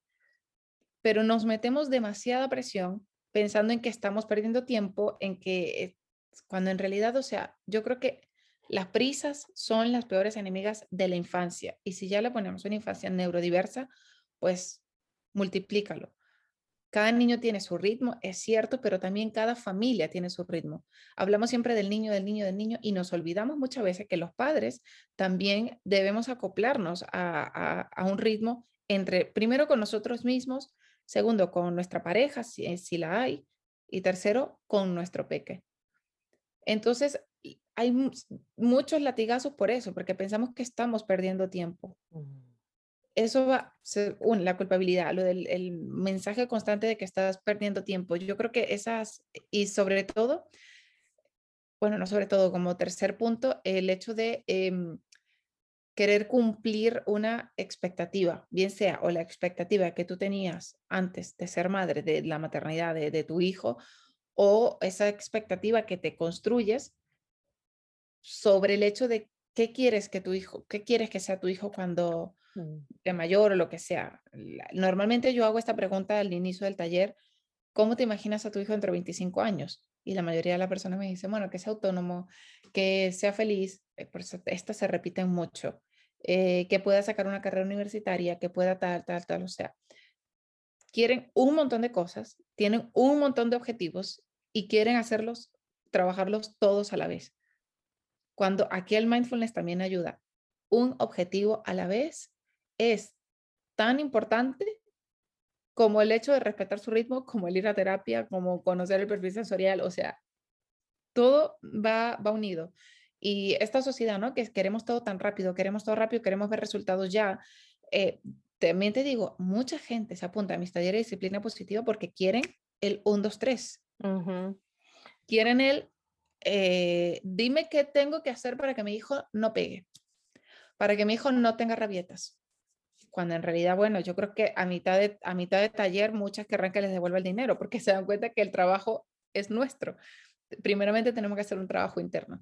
pero nos metemos demasiada presión pensando en que estamos perdiendo tiempo, en que cuando en realidad, o sea, yo creo que las prisas son las peores enemigas de la infancia y si ya le ponemos una infancia neurodiversa, pues multiplícalo. Cada niño tiene su ritmo, es cierto, pero también cada familia tiene su ritmo. Hablamos siempre del niño, del niño, del niño y nos olvidamos muchas veces que los padres también debemos acoplarnos a, un ritmo entre, primero con nosotros mismos, segundo con nuestra pareja, si, si la hay, y tercero con nuestro peque. Entonces, hay muchos latigazos por eso, porque pensamos que estamos perdiendo tiempo. Eso va, la culpabilidad, lo del el mensaje constante de que estás perdiendo tiempo. Yo creo que esas, y sobre todo, bueno, no sobre todo, como tercer punto, el hecho de em, querer cumplir una expectativa, bien sea o la expectativa que tú tenías antes de ser madre, de la maternidad de, de tu hijo, o esa expectativa que te construyes sobre el hecho de qué quieres que tu hijo, qué quieres que sea tu hijo cuando Mm. de mayor o lo que sea. Normalmente yo hago esta pregunta al inicio del taller, ¿cómo te imaginas a tu hijo dentro de 25 años? Y la mayoría de las personas me dicen, bueno, que sea autónomo, que sea feliz, eh, por eso estas se repiten mucho, eh, que pueda sacar una carrera universitaria, que pueda tal, tal, tal, o sea, quieren un montón de cosas, tienen un montón de objetivos y quieren hacerlos, trabajarlos todos a la vez. Cuando aquí el mindfulness también ayuda, un objetivo a la vez es tan importante como el hecho de respetar su ritmo, como el ir a terapia, como conocer el perfil sensorial, o sea, todo va, va unido. Y esta sociedad, ¿no? Que queremos todo tan rápido, queremos todo rápido, queremos ver resultados ya. Eh, también te digo, mucha gente se apunta a mis talleres de disciplina positiva porque quieren el 1, 2, 3. Quieren el, eh, dime qué tengo que hacer para que mi hijo no pegue, para que mi hijo no tenga rabietas, cuando en realidad, bueno, yo creo que a mitad de, a mitad de taller muchas querrán que les devuelva el dinero porque se dan cuenta que el trabajo es nuestro. Primeramente tenemos que hacer un trabajo interno.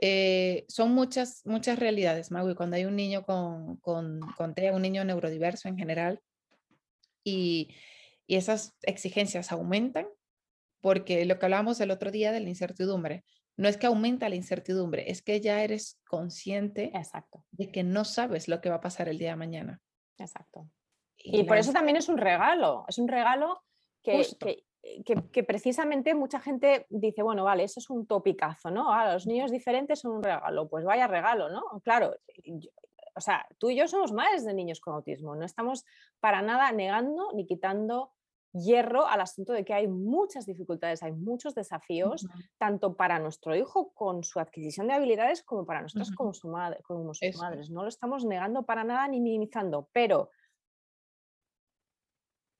Eh, son muchas, muchas realidades, Magui, cuando hay un niño con, con, con TEA, un niño neurodiverso en general, y, y esas exigencias aumentan porque lo que hablábamos el otro día de la incertidumbre, no es que aumenta la incertidumbre, es que ya eres consciente Exacto. de que no sabes lo que va a pasar el día de mañana. Exacto. Y, por eso también es un regalo, es un regalo que, que, precisamente mucha gente dice, bueno, vale, eso es un topicazo, ¿no? Ah, los niños diferentes son un regalo, pues vaya regalo, ¿no? Claro, o sea, tú y yo somos madres de niños con autismo, no estamos para nada negando ni quitando hierro al asunto de que hay muchas dificultades, hay muchos desafíos, tanto para nuestro hijo con su adquisición de habilidades como para nosotros como, su madre, como sus madres. No lo estamos negando para nada ni minimizando, pero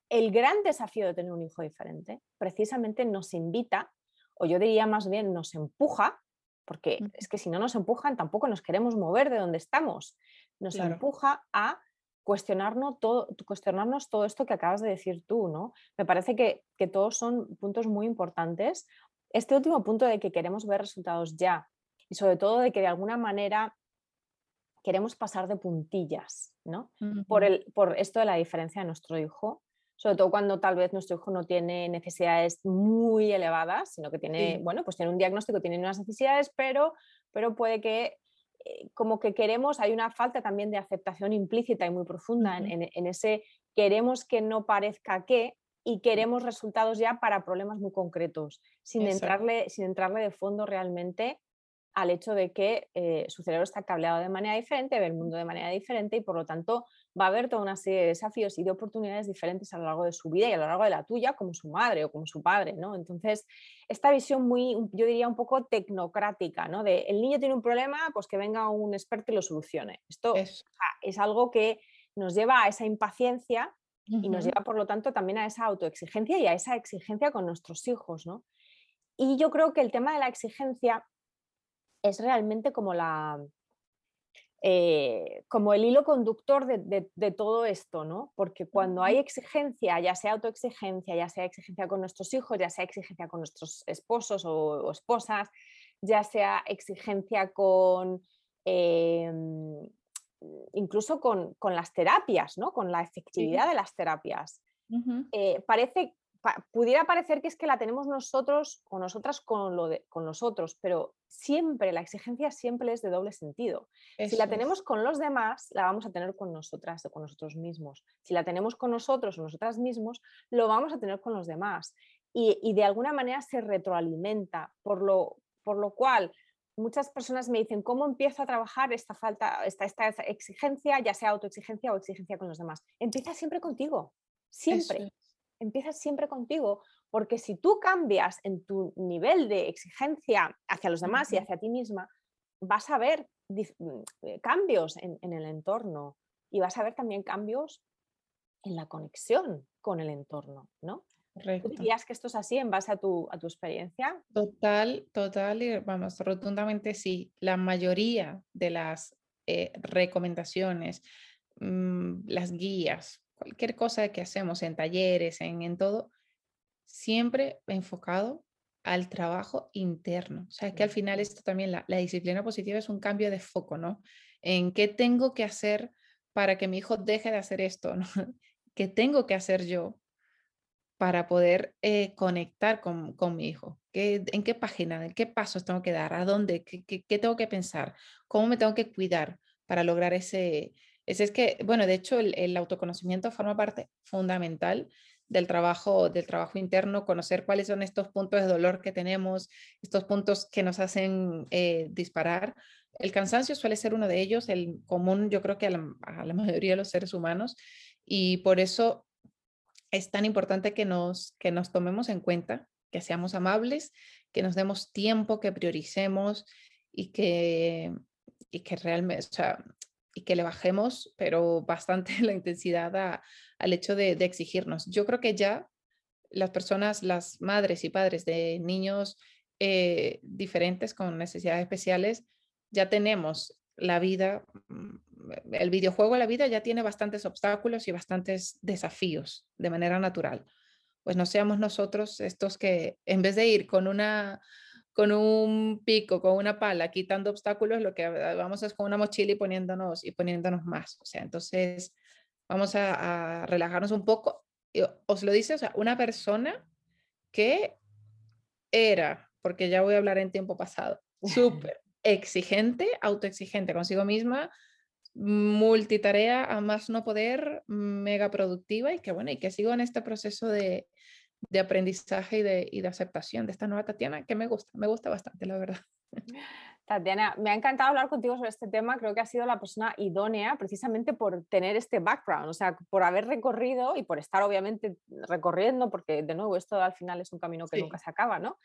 el gran desafío de tener un hijo diferente precisamente nos invita, o yo diría más bien nos empuja, porque es que si no nos empujan tampoco nos queremos mover de donde estamos, nos empuja a cuestionarnos todo, cuestionarnos todo esto que acabas de decir tú, ¿no? Me parece que, que todos son puntos muy importantes. Este último punto de que queremos ver resultados ya y sobre todo de que de alguna manera queremos pasar de puntillas, ¿no? por, el, por esto de la diferencia de nuestro hijo sobre todo cuando tal vez nuestro hijo no tiene necesidades muy elevadas, sino que tiene, bueno, pues tiene un diagnóstico, tiene unas necesidades, pero, pero puede que como que queremos, hay una falta también de aceptación implícita y muy profunda en, ese queremos que no parezca que y queremos resultados ya para problemas muy concretos, sin entrarle, sin entrarle de fondo realmente al hecho de que eh, su cerebro está cableado de manera diferente, ve el mundo de manera diferente y por lo tanto va a haber toda una serie de desafíos y de oportunidades diferentes a lo largo de su vida y a lo largo de la tuya como su madre o como su padre, ¿no? Entonces, esta visión muy, yo diría un poco tecnocrática, ¿no? De el niño tiene un problema, pues que venga un experto y lo solucione. Esto es, es algo que nos lleva a esa impaciencia y nos lleva, por lo tanto, también a esa autoexigencia y a esa exigencia con nuestros hijos, ¿no? Y yo creo que el tema de la exigencia es realmente como la, eh, como el hilo conductor de, todo esto, ¿no? Porque cuando hay exigencia, ya sea autoexigencia, ya sea exigencia con nuestros hijos, ya sea exigencia con nuestros esposos o, esposas, ya sea exigencia con... Em, incluso con, las terapias, ¿no? con la efectividad de las terapias. Eh, parece pudiera parecer que es que la tenemos nosotros o nosotras con, lo de, con nosotros, pero siempre, la exigencia siempre es de doble sentido. si la tenemos con los demás, la vamos a tener con nosotras o con nosotros mismos. Si la tenemos con nosotros o nosotras mismos, lo vamos a tener con los demás. Y, de alguna manera se retroalimenta, por lo, por lo cual muchas personas me dicen, ¿cómo empiezo a trabajar esta falta, esta, esta exigencia, ya sea autoexigencia o exigencia con los demás? Empieza siempre contigo, siempre empieza siempre contigo, porque si tú cambias en tu nivel de exigencia hacia los demás y hacia ti misma, vas a ver eh, cambios en, el entorno y vas a ver también cambios en la conexión con el entorno, ¿no? ¿Tú dirías que esto es así en base a tu, a tu experiencia? Total, total, y vamos, rotundamente sí. La mayoría de las eh, recomendaciones, mm, las guías, cualquier cosa que hacemos en talleres, en, en todo, siempre enfocado al trabajo interno. O sea, que al final esto también, la, la, disciplina positiva es un cambio de foco, ¿no? En qué tengo que hacer para que mi hijo deje de hacer esto, ¿no? ¿Qué tengo que hacer yo para poder eh, conectar con, con, mi hijo? ¿Qué, ¿En qué página, en qué pasos tengo que dar? ¿A dónde? ¿Qué, qué, qué tengo que pensar? ¿Cómo me tengo que cuidar para lograr ese, es, que, bueno, de hecho, el, autoconocimiento forma parte fundamental del trabajo, del trabajo interno, conocer cuáles son estos puntos de dolor que tenemos, estos puntos que nos hacen eh, disparar. El cansancio suele ser uno de ellos, el común, yo creo que a la, mayoría de los seres humanos, y por eso es tan importante que nos, que nos tomemos en cuenta, que seamos amables, que nos demos tiempo, que prioricemos y que, y que realmente, y que le bajemos, pero bastante la intensidad al hecho de, exigirnos. Yo creo que ya las personas, las madres y padres de niños eh, diferentes con necesidades especiales, ya tenemos la vida, mm, el videojuego de la vida ya tiene bastantes obstáculos y bastantes desafíos de manera natural. Pues no seamos nosotros estos que en vez de ir con una con un pico, con una pala, quitando obstáculos, lo que vamos es con una mochila y poniéndonos, y poniéndonos más. O sea, entonces vamos a, relajarnos un poco. os lo dice, o sea, una persona que era, porque ya voy a hablar en tiempo pasado, súper exigente, autoexigente consigo misma, multitarea a más no poder, mega productiva y que bueno, y que sigo en este proceso de, de aprendizaje y de, y de aceptación de esta nueva Tatiana que me gusta, me gusta bastante, la verdad. Tatiana, me ha encantado hablar contigo sobre este tema. Creo que has sido la persona idónea precisamente por tener este background, o sea, por haber recorrido y por estar obviamente recorriendo, porque de nuevo esto al final es un camino que nunca se acaba, ¿no?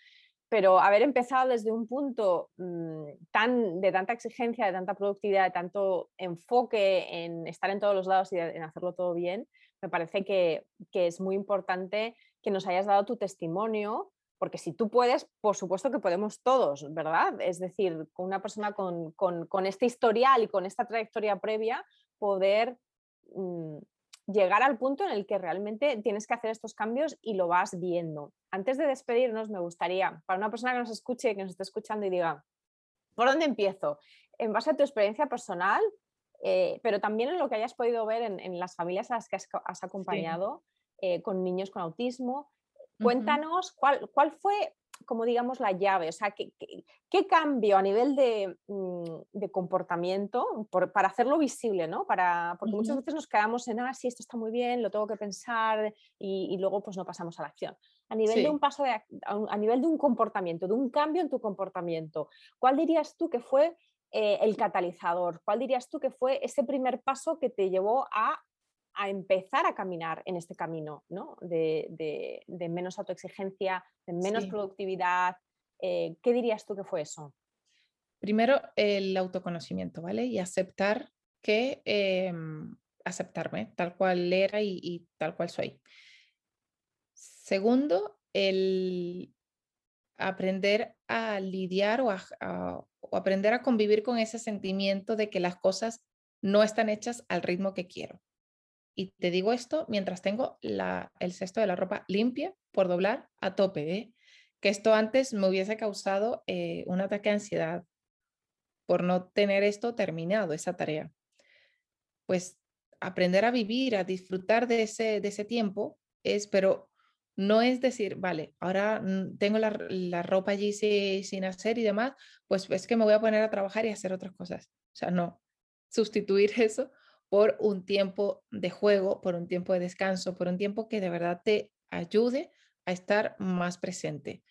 Pero haber empezado desde un punto mm, tan, de tanta exigencia, de tanta productividad, de tanto enfoque en estar en todos los lados y en hacerlo todo bien, me parece que, que es muy importante que nos hayas dado tu testimonio porque si tú puedes, por supuesto que podemos todos, ¿verdad? Es decir, con una persona con, este historial y con esta trayectoria previa, poder mm, llegar al punto en el que realmente tienes que hacer estos cambios y lo vas viendo. Antes de despedirnos, me gustaría, para una persona que nos escuche, que nos esté escuchando y diga, ¿por dónde empiezo? En base a tu experiencia personal, eh, pero también en lo que hayas podido ver en, las familias a las que has, acompañado, eh, con niños con autismo, Cuéntanos cuál, cuál fue, como digamos, la llave, o sea, qué, qué, cambio a nivel de, mm, de comportamiento para hacerlo visible, ¿no? Para, porque muchas veces nos quedamos en, ah, sí, esto está muy bien, lo tengo que pensar y, luego pues no pasamos a la acción. A nivel de un paso, de, a, nivel de un comportamiento, de un cambio en tu comportamiento, ¿cuál dirías tú que fue eh, el catalizador? ¿Cuál dirías tú que fue ese primer paso que te llevó a a empezar a caminar en este camino ¿no? de, menos autoexigencia, de menos productividad. Eh, ¿Qué dirías tú que fue eso? Primero, el autoconocimiento, ¿vale? Y aceptar que, em, aceptarme tal cual era y, tal cual soy. Segundo, el aprender a lidiar o, o aprender a convivir con ese sentimiento de que las cosas no están hechas al ritmo que quiero. Y te digo esto mientras tengo el cesto de la ropa limpia por doblar a tope, ¿eh? que esto antes me hubiese causado eh, un ataque de ansiedad por no tener esto terminado, esa tarea. Pues aprender a vivir, a disfrutar de ese, tiempo es, pero no es decir, vale, ahora tengo la, ropa allí sin hacer y demás, pues es que me voy a poner a trabajar y hacer otras cosas. O sea, no, sustituir eso por un tiempo de juego, por un tiempo de descanso, por un tiempo que de verdad te ayude a estar más presente.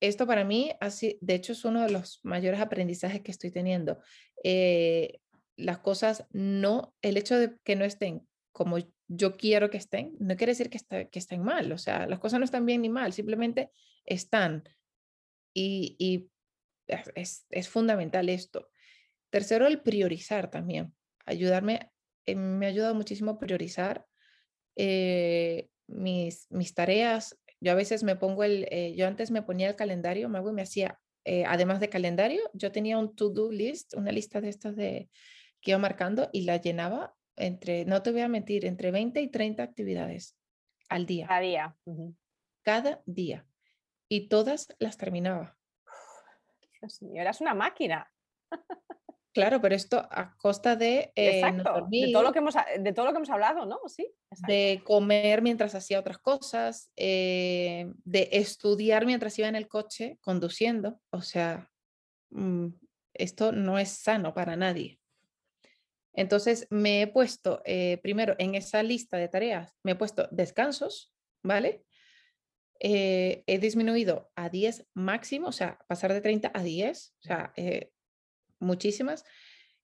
Esto para mí, así, de hecho, es uno de los mayores aprendizajes que estoy teniendo. Eh, las cosas no, el hecho de que no estén como yo quiero que estén, no quiere decir que, estén mal. O sea, las cosas no están bien ni mal, simplemente están. Y, y es, es fundamental esto. Tercero, el priorizar también. Ayudarme eh, me ha ayudado muchísimo a priorizar eh, mis, mis tareas. Yo a veces me pongo el, eh, yo antes me ponía el calendario, me, me hacía, además de calendario, yo tenía un to-do list, una lista de estas de, que iba marcando y la llenaba entre, no te voy a mentir, entre 20 y 30 actividades al día. Cada día. Cada día. Y todas las terminaba. Dios mío, eras una máquina. Claro, pero esto a costa de, eh, de, todo lo que hemos, de todo lo que hemos hablado, ¿no? Sí. De comer mientras hacía otras cosas, eh, de estudiar mientras iba en el coche conduciendo. O sea, mm, esto no es sano para nadie. Entonces me he puesto, eh, primero en esa lista de tareas, me he puesto descansos, ¿vale? he disminuido a 10 máximo, o sea, pasar de 30 a 10, o sea, muchísimas.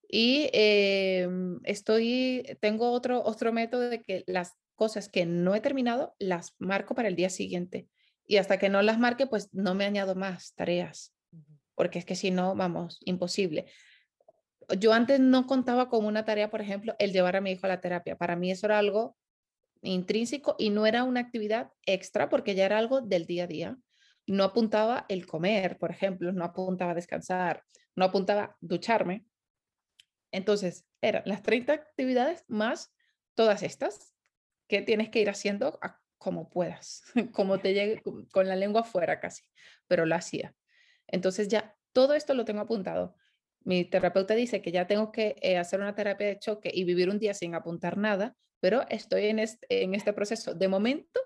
Y em, estoy, tengo otro, otro método de que las cosas que no he terminado las marco para el día siguiente. Y hasta que no las marque, pues no me añado más tareas, porque es que si no, vamos, imposible. Yo antes no contaba con una tarea, por ejemplo, el llevar a mi hijo a la terapia. Para mí eso era algo intrínseco y no era una actividad extra porque ya era algo del día a día. No apuntaba el comer, por ejemplo, no apuntaba descansar, no apuntaba ducharme. Entonces, eran las 30 actividades más todas estas que tienes que ir haciendo como puedas, como te llegue con la lengua fuera casi, pero lo hacía. Entonces ya todo esto lo tengo apuntado. Mi terapeuta dice que ya tengo que eh, hacer una terapia de choque y vivir un día sin apuntar nada, pero estoy en este, proceso. De momento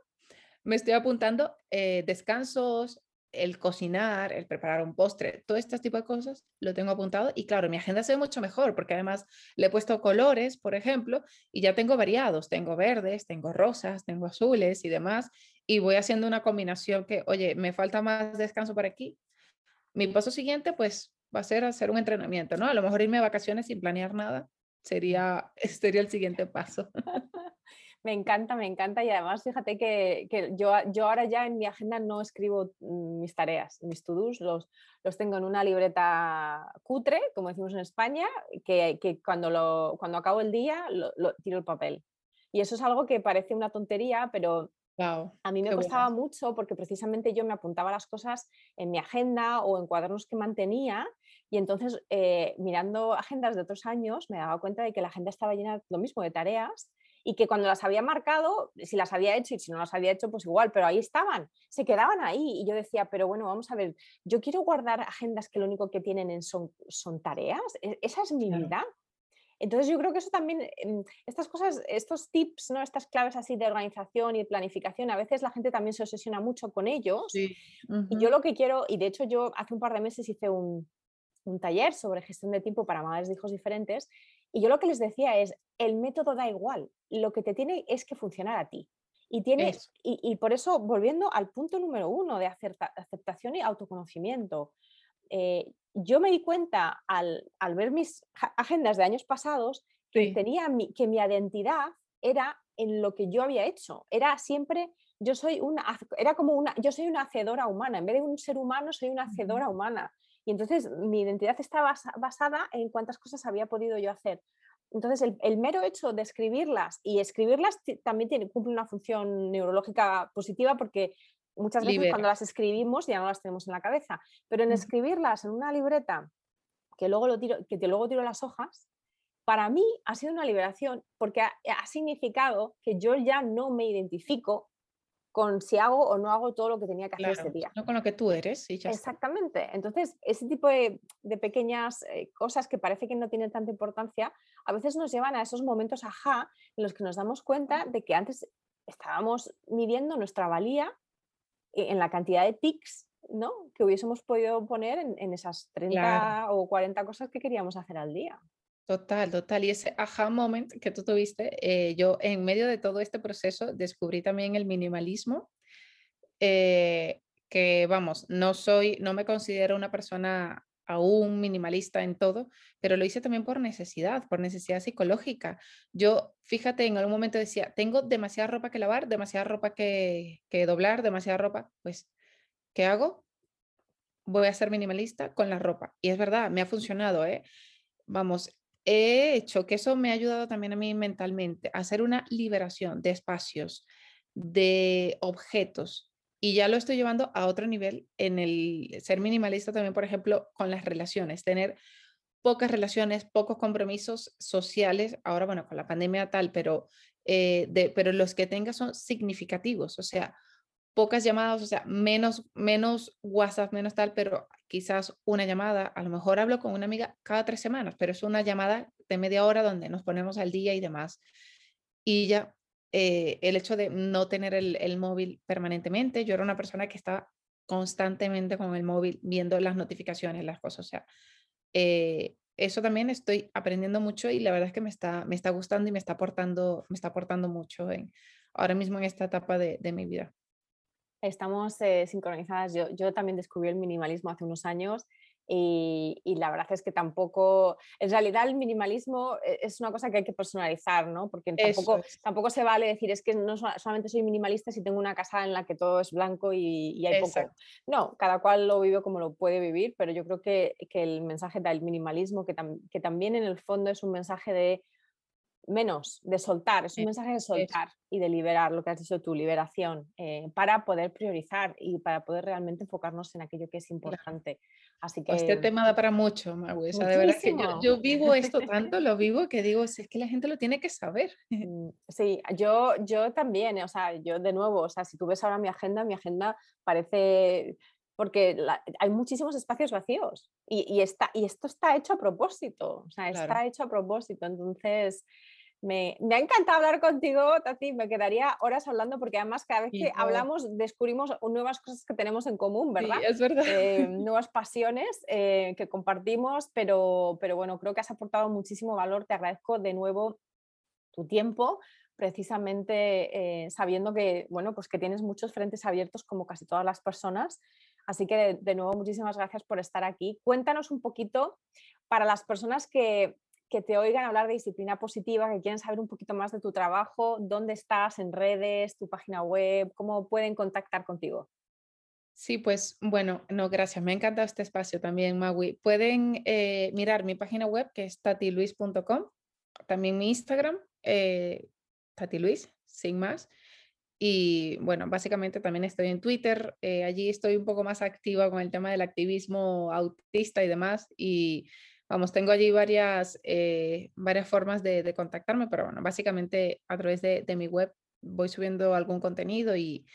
me estoy apuntando eh, descansos, el cocinar, el preparar un postre, todo este tipo de cosas lo tengo apuntado y claro, mi agenda se ve mucho mejor porque además le he puesto colores, por ejemplo, y ya tengo variados, tengo verdes, tengo rosas, tengo azules y demás, y voy haciendo una combinación que, oye, me falta más descanso para aquí. Mi paso siguiente, pues va a ser hacer un entrenamiento, ¿no? A lo mejor irme de vacaciones sin planear nada sería, sería el siguiente paso. Me encanta, me encanta y además fíjate que, yo, yo, ahora ya en mi agenda no escribo mm, mis tareas, mis to-dos, los, los tengo en una libreta cutre, como decimos en España, que, que cuando, lo, cuando acabo el día lo, tiro el papel. Y eso es algo que parece una tontería, pero a mí me costaba mucho porque precisamente yo me apuntaba las cosas en mi agenda o en cuadernos que mantenía y entonces eh, mirando agendas de otros años me daba cuenta de que la agenda estaba llena lo mismo de tareas y que cuando las había marcado, si las había hecho y si no las había hecho, pues igual, pero ahí estaban, se quedaban ahí. Y yo decía, pero bueno, vamos a ver, yo quiero guardar agendas que lo único que tienen son, son tareas, e, esa es mi vida. Entonces yo creo que eso también, em, estas cosas, estos tips, ¿no? estas claves así de organización y planificación, a veces la gente también se obsesiona mucho con ellos. Y yo lo que quiero, y de hecho yo hace un par de meses hice un, un taller sobre gestión de tiempo para madres de hijos diferentes y yo lo que les decía es, el método da igual, lo que te tiene es que funcionar a ti. Y, tienes, y, por eso, volviendo al punto número uno de aceptación y autoconocimiento, eh, yo me di cuenta al, ver mis agendas de años pasados que, tenía que mi identidad era en lo que yo había hecho. Era siempre, yo soy una, era como una, yo soy una hacedora humana. En vez de un ser humano, soy una hacedora humana. Y entonces mi identidad está basada en cuántas cosas había podido yo hacer. Entonces, el, mero hecho de escribirlas y escribirlas también tiene, cumple una función neurológica positiva porque muchas veces cuando las escribimos ya no las tenemos en la cabeza, pero en escribirlas en una libreta que luego, lo tiro, que luego tiro las hojas, para mí ha sido una liberación porque ha, ha significado que yo ya no me identifico con si hago o no hago todo lo que tenía que hacer ese día. No con lo que tú eres. Sí, Exactamente. Entonces, ese tipo de, pequeñas eh, cosas que parece que no tienen tanta importancia, a veces nos llevan a esos momentos ajá en los que nos damos cuenta de que antes estábamos midiendo nuestra valía e, en la cantidad de tics ¿no? que hubiésemos podido poner en, esas 30 o 40 cosas que queríamos hacer al día. Total, total. Y ese aha moment que tú tuviste, eh, yo en medio de todo este proceso descubrí también el minimalismo, eh, que vamos, no soy, no me considero una persona aún minimalista en todo, pero lo hice también por necesidad, por necesidad psicológica. Yo, fíjate, en algún momento decía, tengo demasiada ropa que lavar, demasiada ropa que, que doblar, demasiada ropa, pues, ¿qué hago? Voy a ser minimalista con la ropa. Y es verdad, me ha funcionado, ¿eh? Vamos, he hecho que eso me ha ayudado también a mí mentalmente a hacer una liberación de espacios, de objetos. Y ya lo estoy llevando a otro nivel en el ser minimalista también, por ejemplo, con las relaciones, tener pocas relaciones, pocos compromisos sociales, ahora bueno, con la pandemia tal, pero, eh, de, pero los que tenga son significativos, o sea, pocas llamadas, o sea, menos, menos WhatsApp, menos tal, pero quizás una llamada, a lo mejor hablo con una amiga cada tres semanas, pero es una llamada de media hora donde nos ponemos al día y demás. Y ya, eh, el hecho de no tener el, móvil permanentemente, yo era una persona que estaba constantemente con el móvil viendo las notificaciones, las cosas, o sea, eh, eso también estoy aprendiendo mucho y la verdad es que me está, me está gustando y me está aportando, me está aportando mucho en, ahora mismo en esta etapa de mi vida estamos eh, sincronizadas. Yo, yo, también descubrí el minimalismo hace unos años y, y, la verdad es que tampoco, en realidad el minimalismo eh, es una cosa que hay que personalizar, ¿no? Porque tampoco, tampoco se vale decir es que no solamente soy minimalista si tengo una casa en la que todo es blanco y, y hay poco. No, cada cual lo vive como lo puede vivir, pero yo creo que, que el mensaje del minimalismo, que, que también en el fondo es un mensaje de menos, de soltar, es un mensaje de soltar y de liberar, lo que has dicho tú, liberación, eh, para poder priorizar y para poder realmente enfocarnos en aquello que es importante. Así que... Este tema da para mucho, Maguisa, de verdad que yo, vivo esto tanto, lo vivo, que digo, es que la gente lo tiene que saber. Mm, sí, yo, yo también, o sea, yo de nuevo, o sea, si tú ves ahora mi agenda, mi agenda parece porque hay muchísimos espacios vacíos y, está, y esto está hecho a propósito, o sea, está hecho a propósito. Entonces, me, ha encantado hablar contigo, Tati, me quedaría horas hablando porque además cada vez que hablamos descubrimos nuevas cosas que tenemos en común, ¿verdad? es verdad. Eh, nuevas pasiones eh, que compartimos, pero, pero bueno, creo que has aportado muchísimo valor, te agradezco de nuevo tu tiempo, precisamente eh, sabiendo que, bueno, pues que tienes muchos frentes abiertos como casi todas las personas Así que de nuevo, muchísimas gracias por estar aquí. Cuéntanos un poquito para las personas que, te oigan hablar de disciplina positiva, que quieren saber un poquito más de tu trabajo, dónde estás en redes, tu página web, cómo pueden contactar contigo. Sí, pues bueno, no, gracias. Me ha encantado este espacio también, Magui. Pueden eh, mirar mi página web que es tatiluis.com, también mi Instagram, eh, tatiluis, sin más. Y bueno, básicamente también estoy en Twitter, eh, allí estoy un poco más activa con el tema del activismo autista y demás. Y vamos, tengo allí varias, eh, varias formas de, contactarme, pero bueno, básicamente a través de, mi web voy subiendo algún contenido y,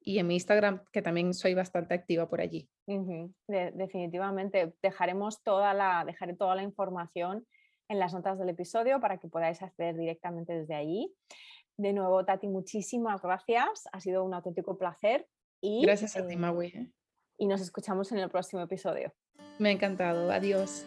y, en mi Instagram, que también soy bastante activa por allí. definitivamente, dejaremos toda la, dejaré toda la información en las notas del episodio para que podáis acceder directamente desde allí. De nuevo, Tati, muchísimas gracias. Ha sido un auténtico placer. Y, gracias a ti, Maui. ¿eh? Y nos escuchamos en el próximo episodio. Me ha encantado. Adiós.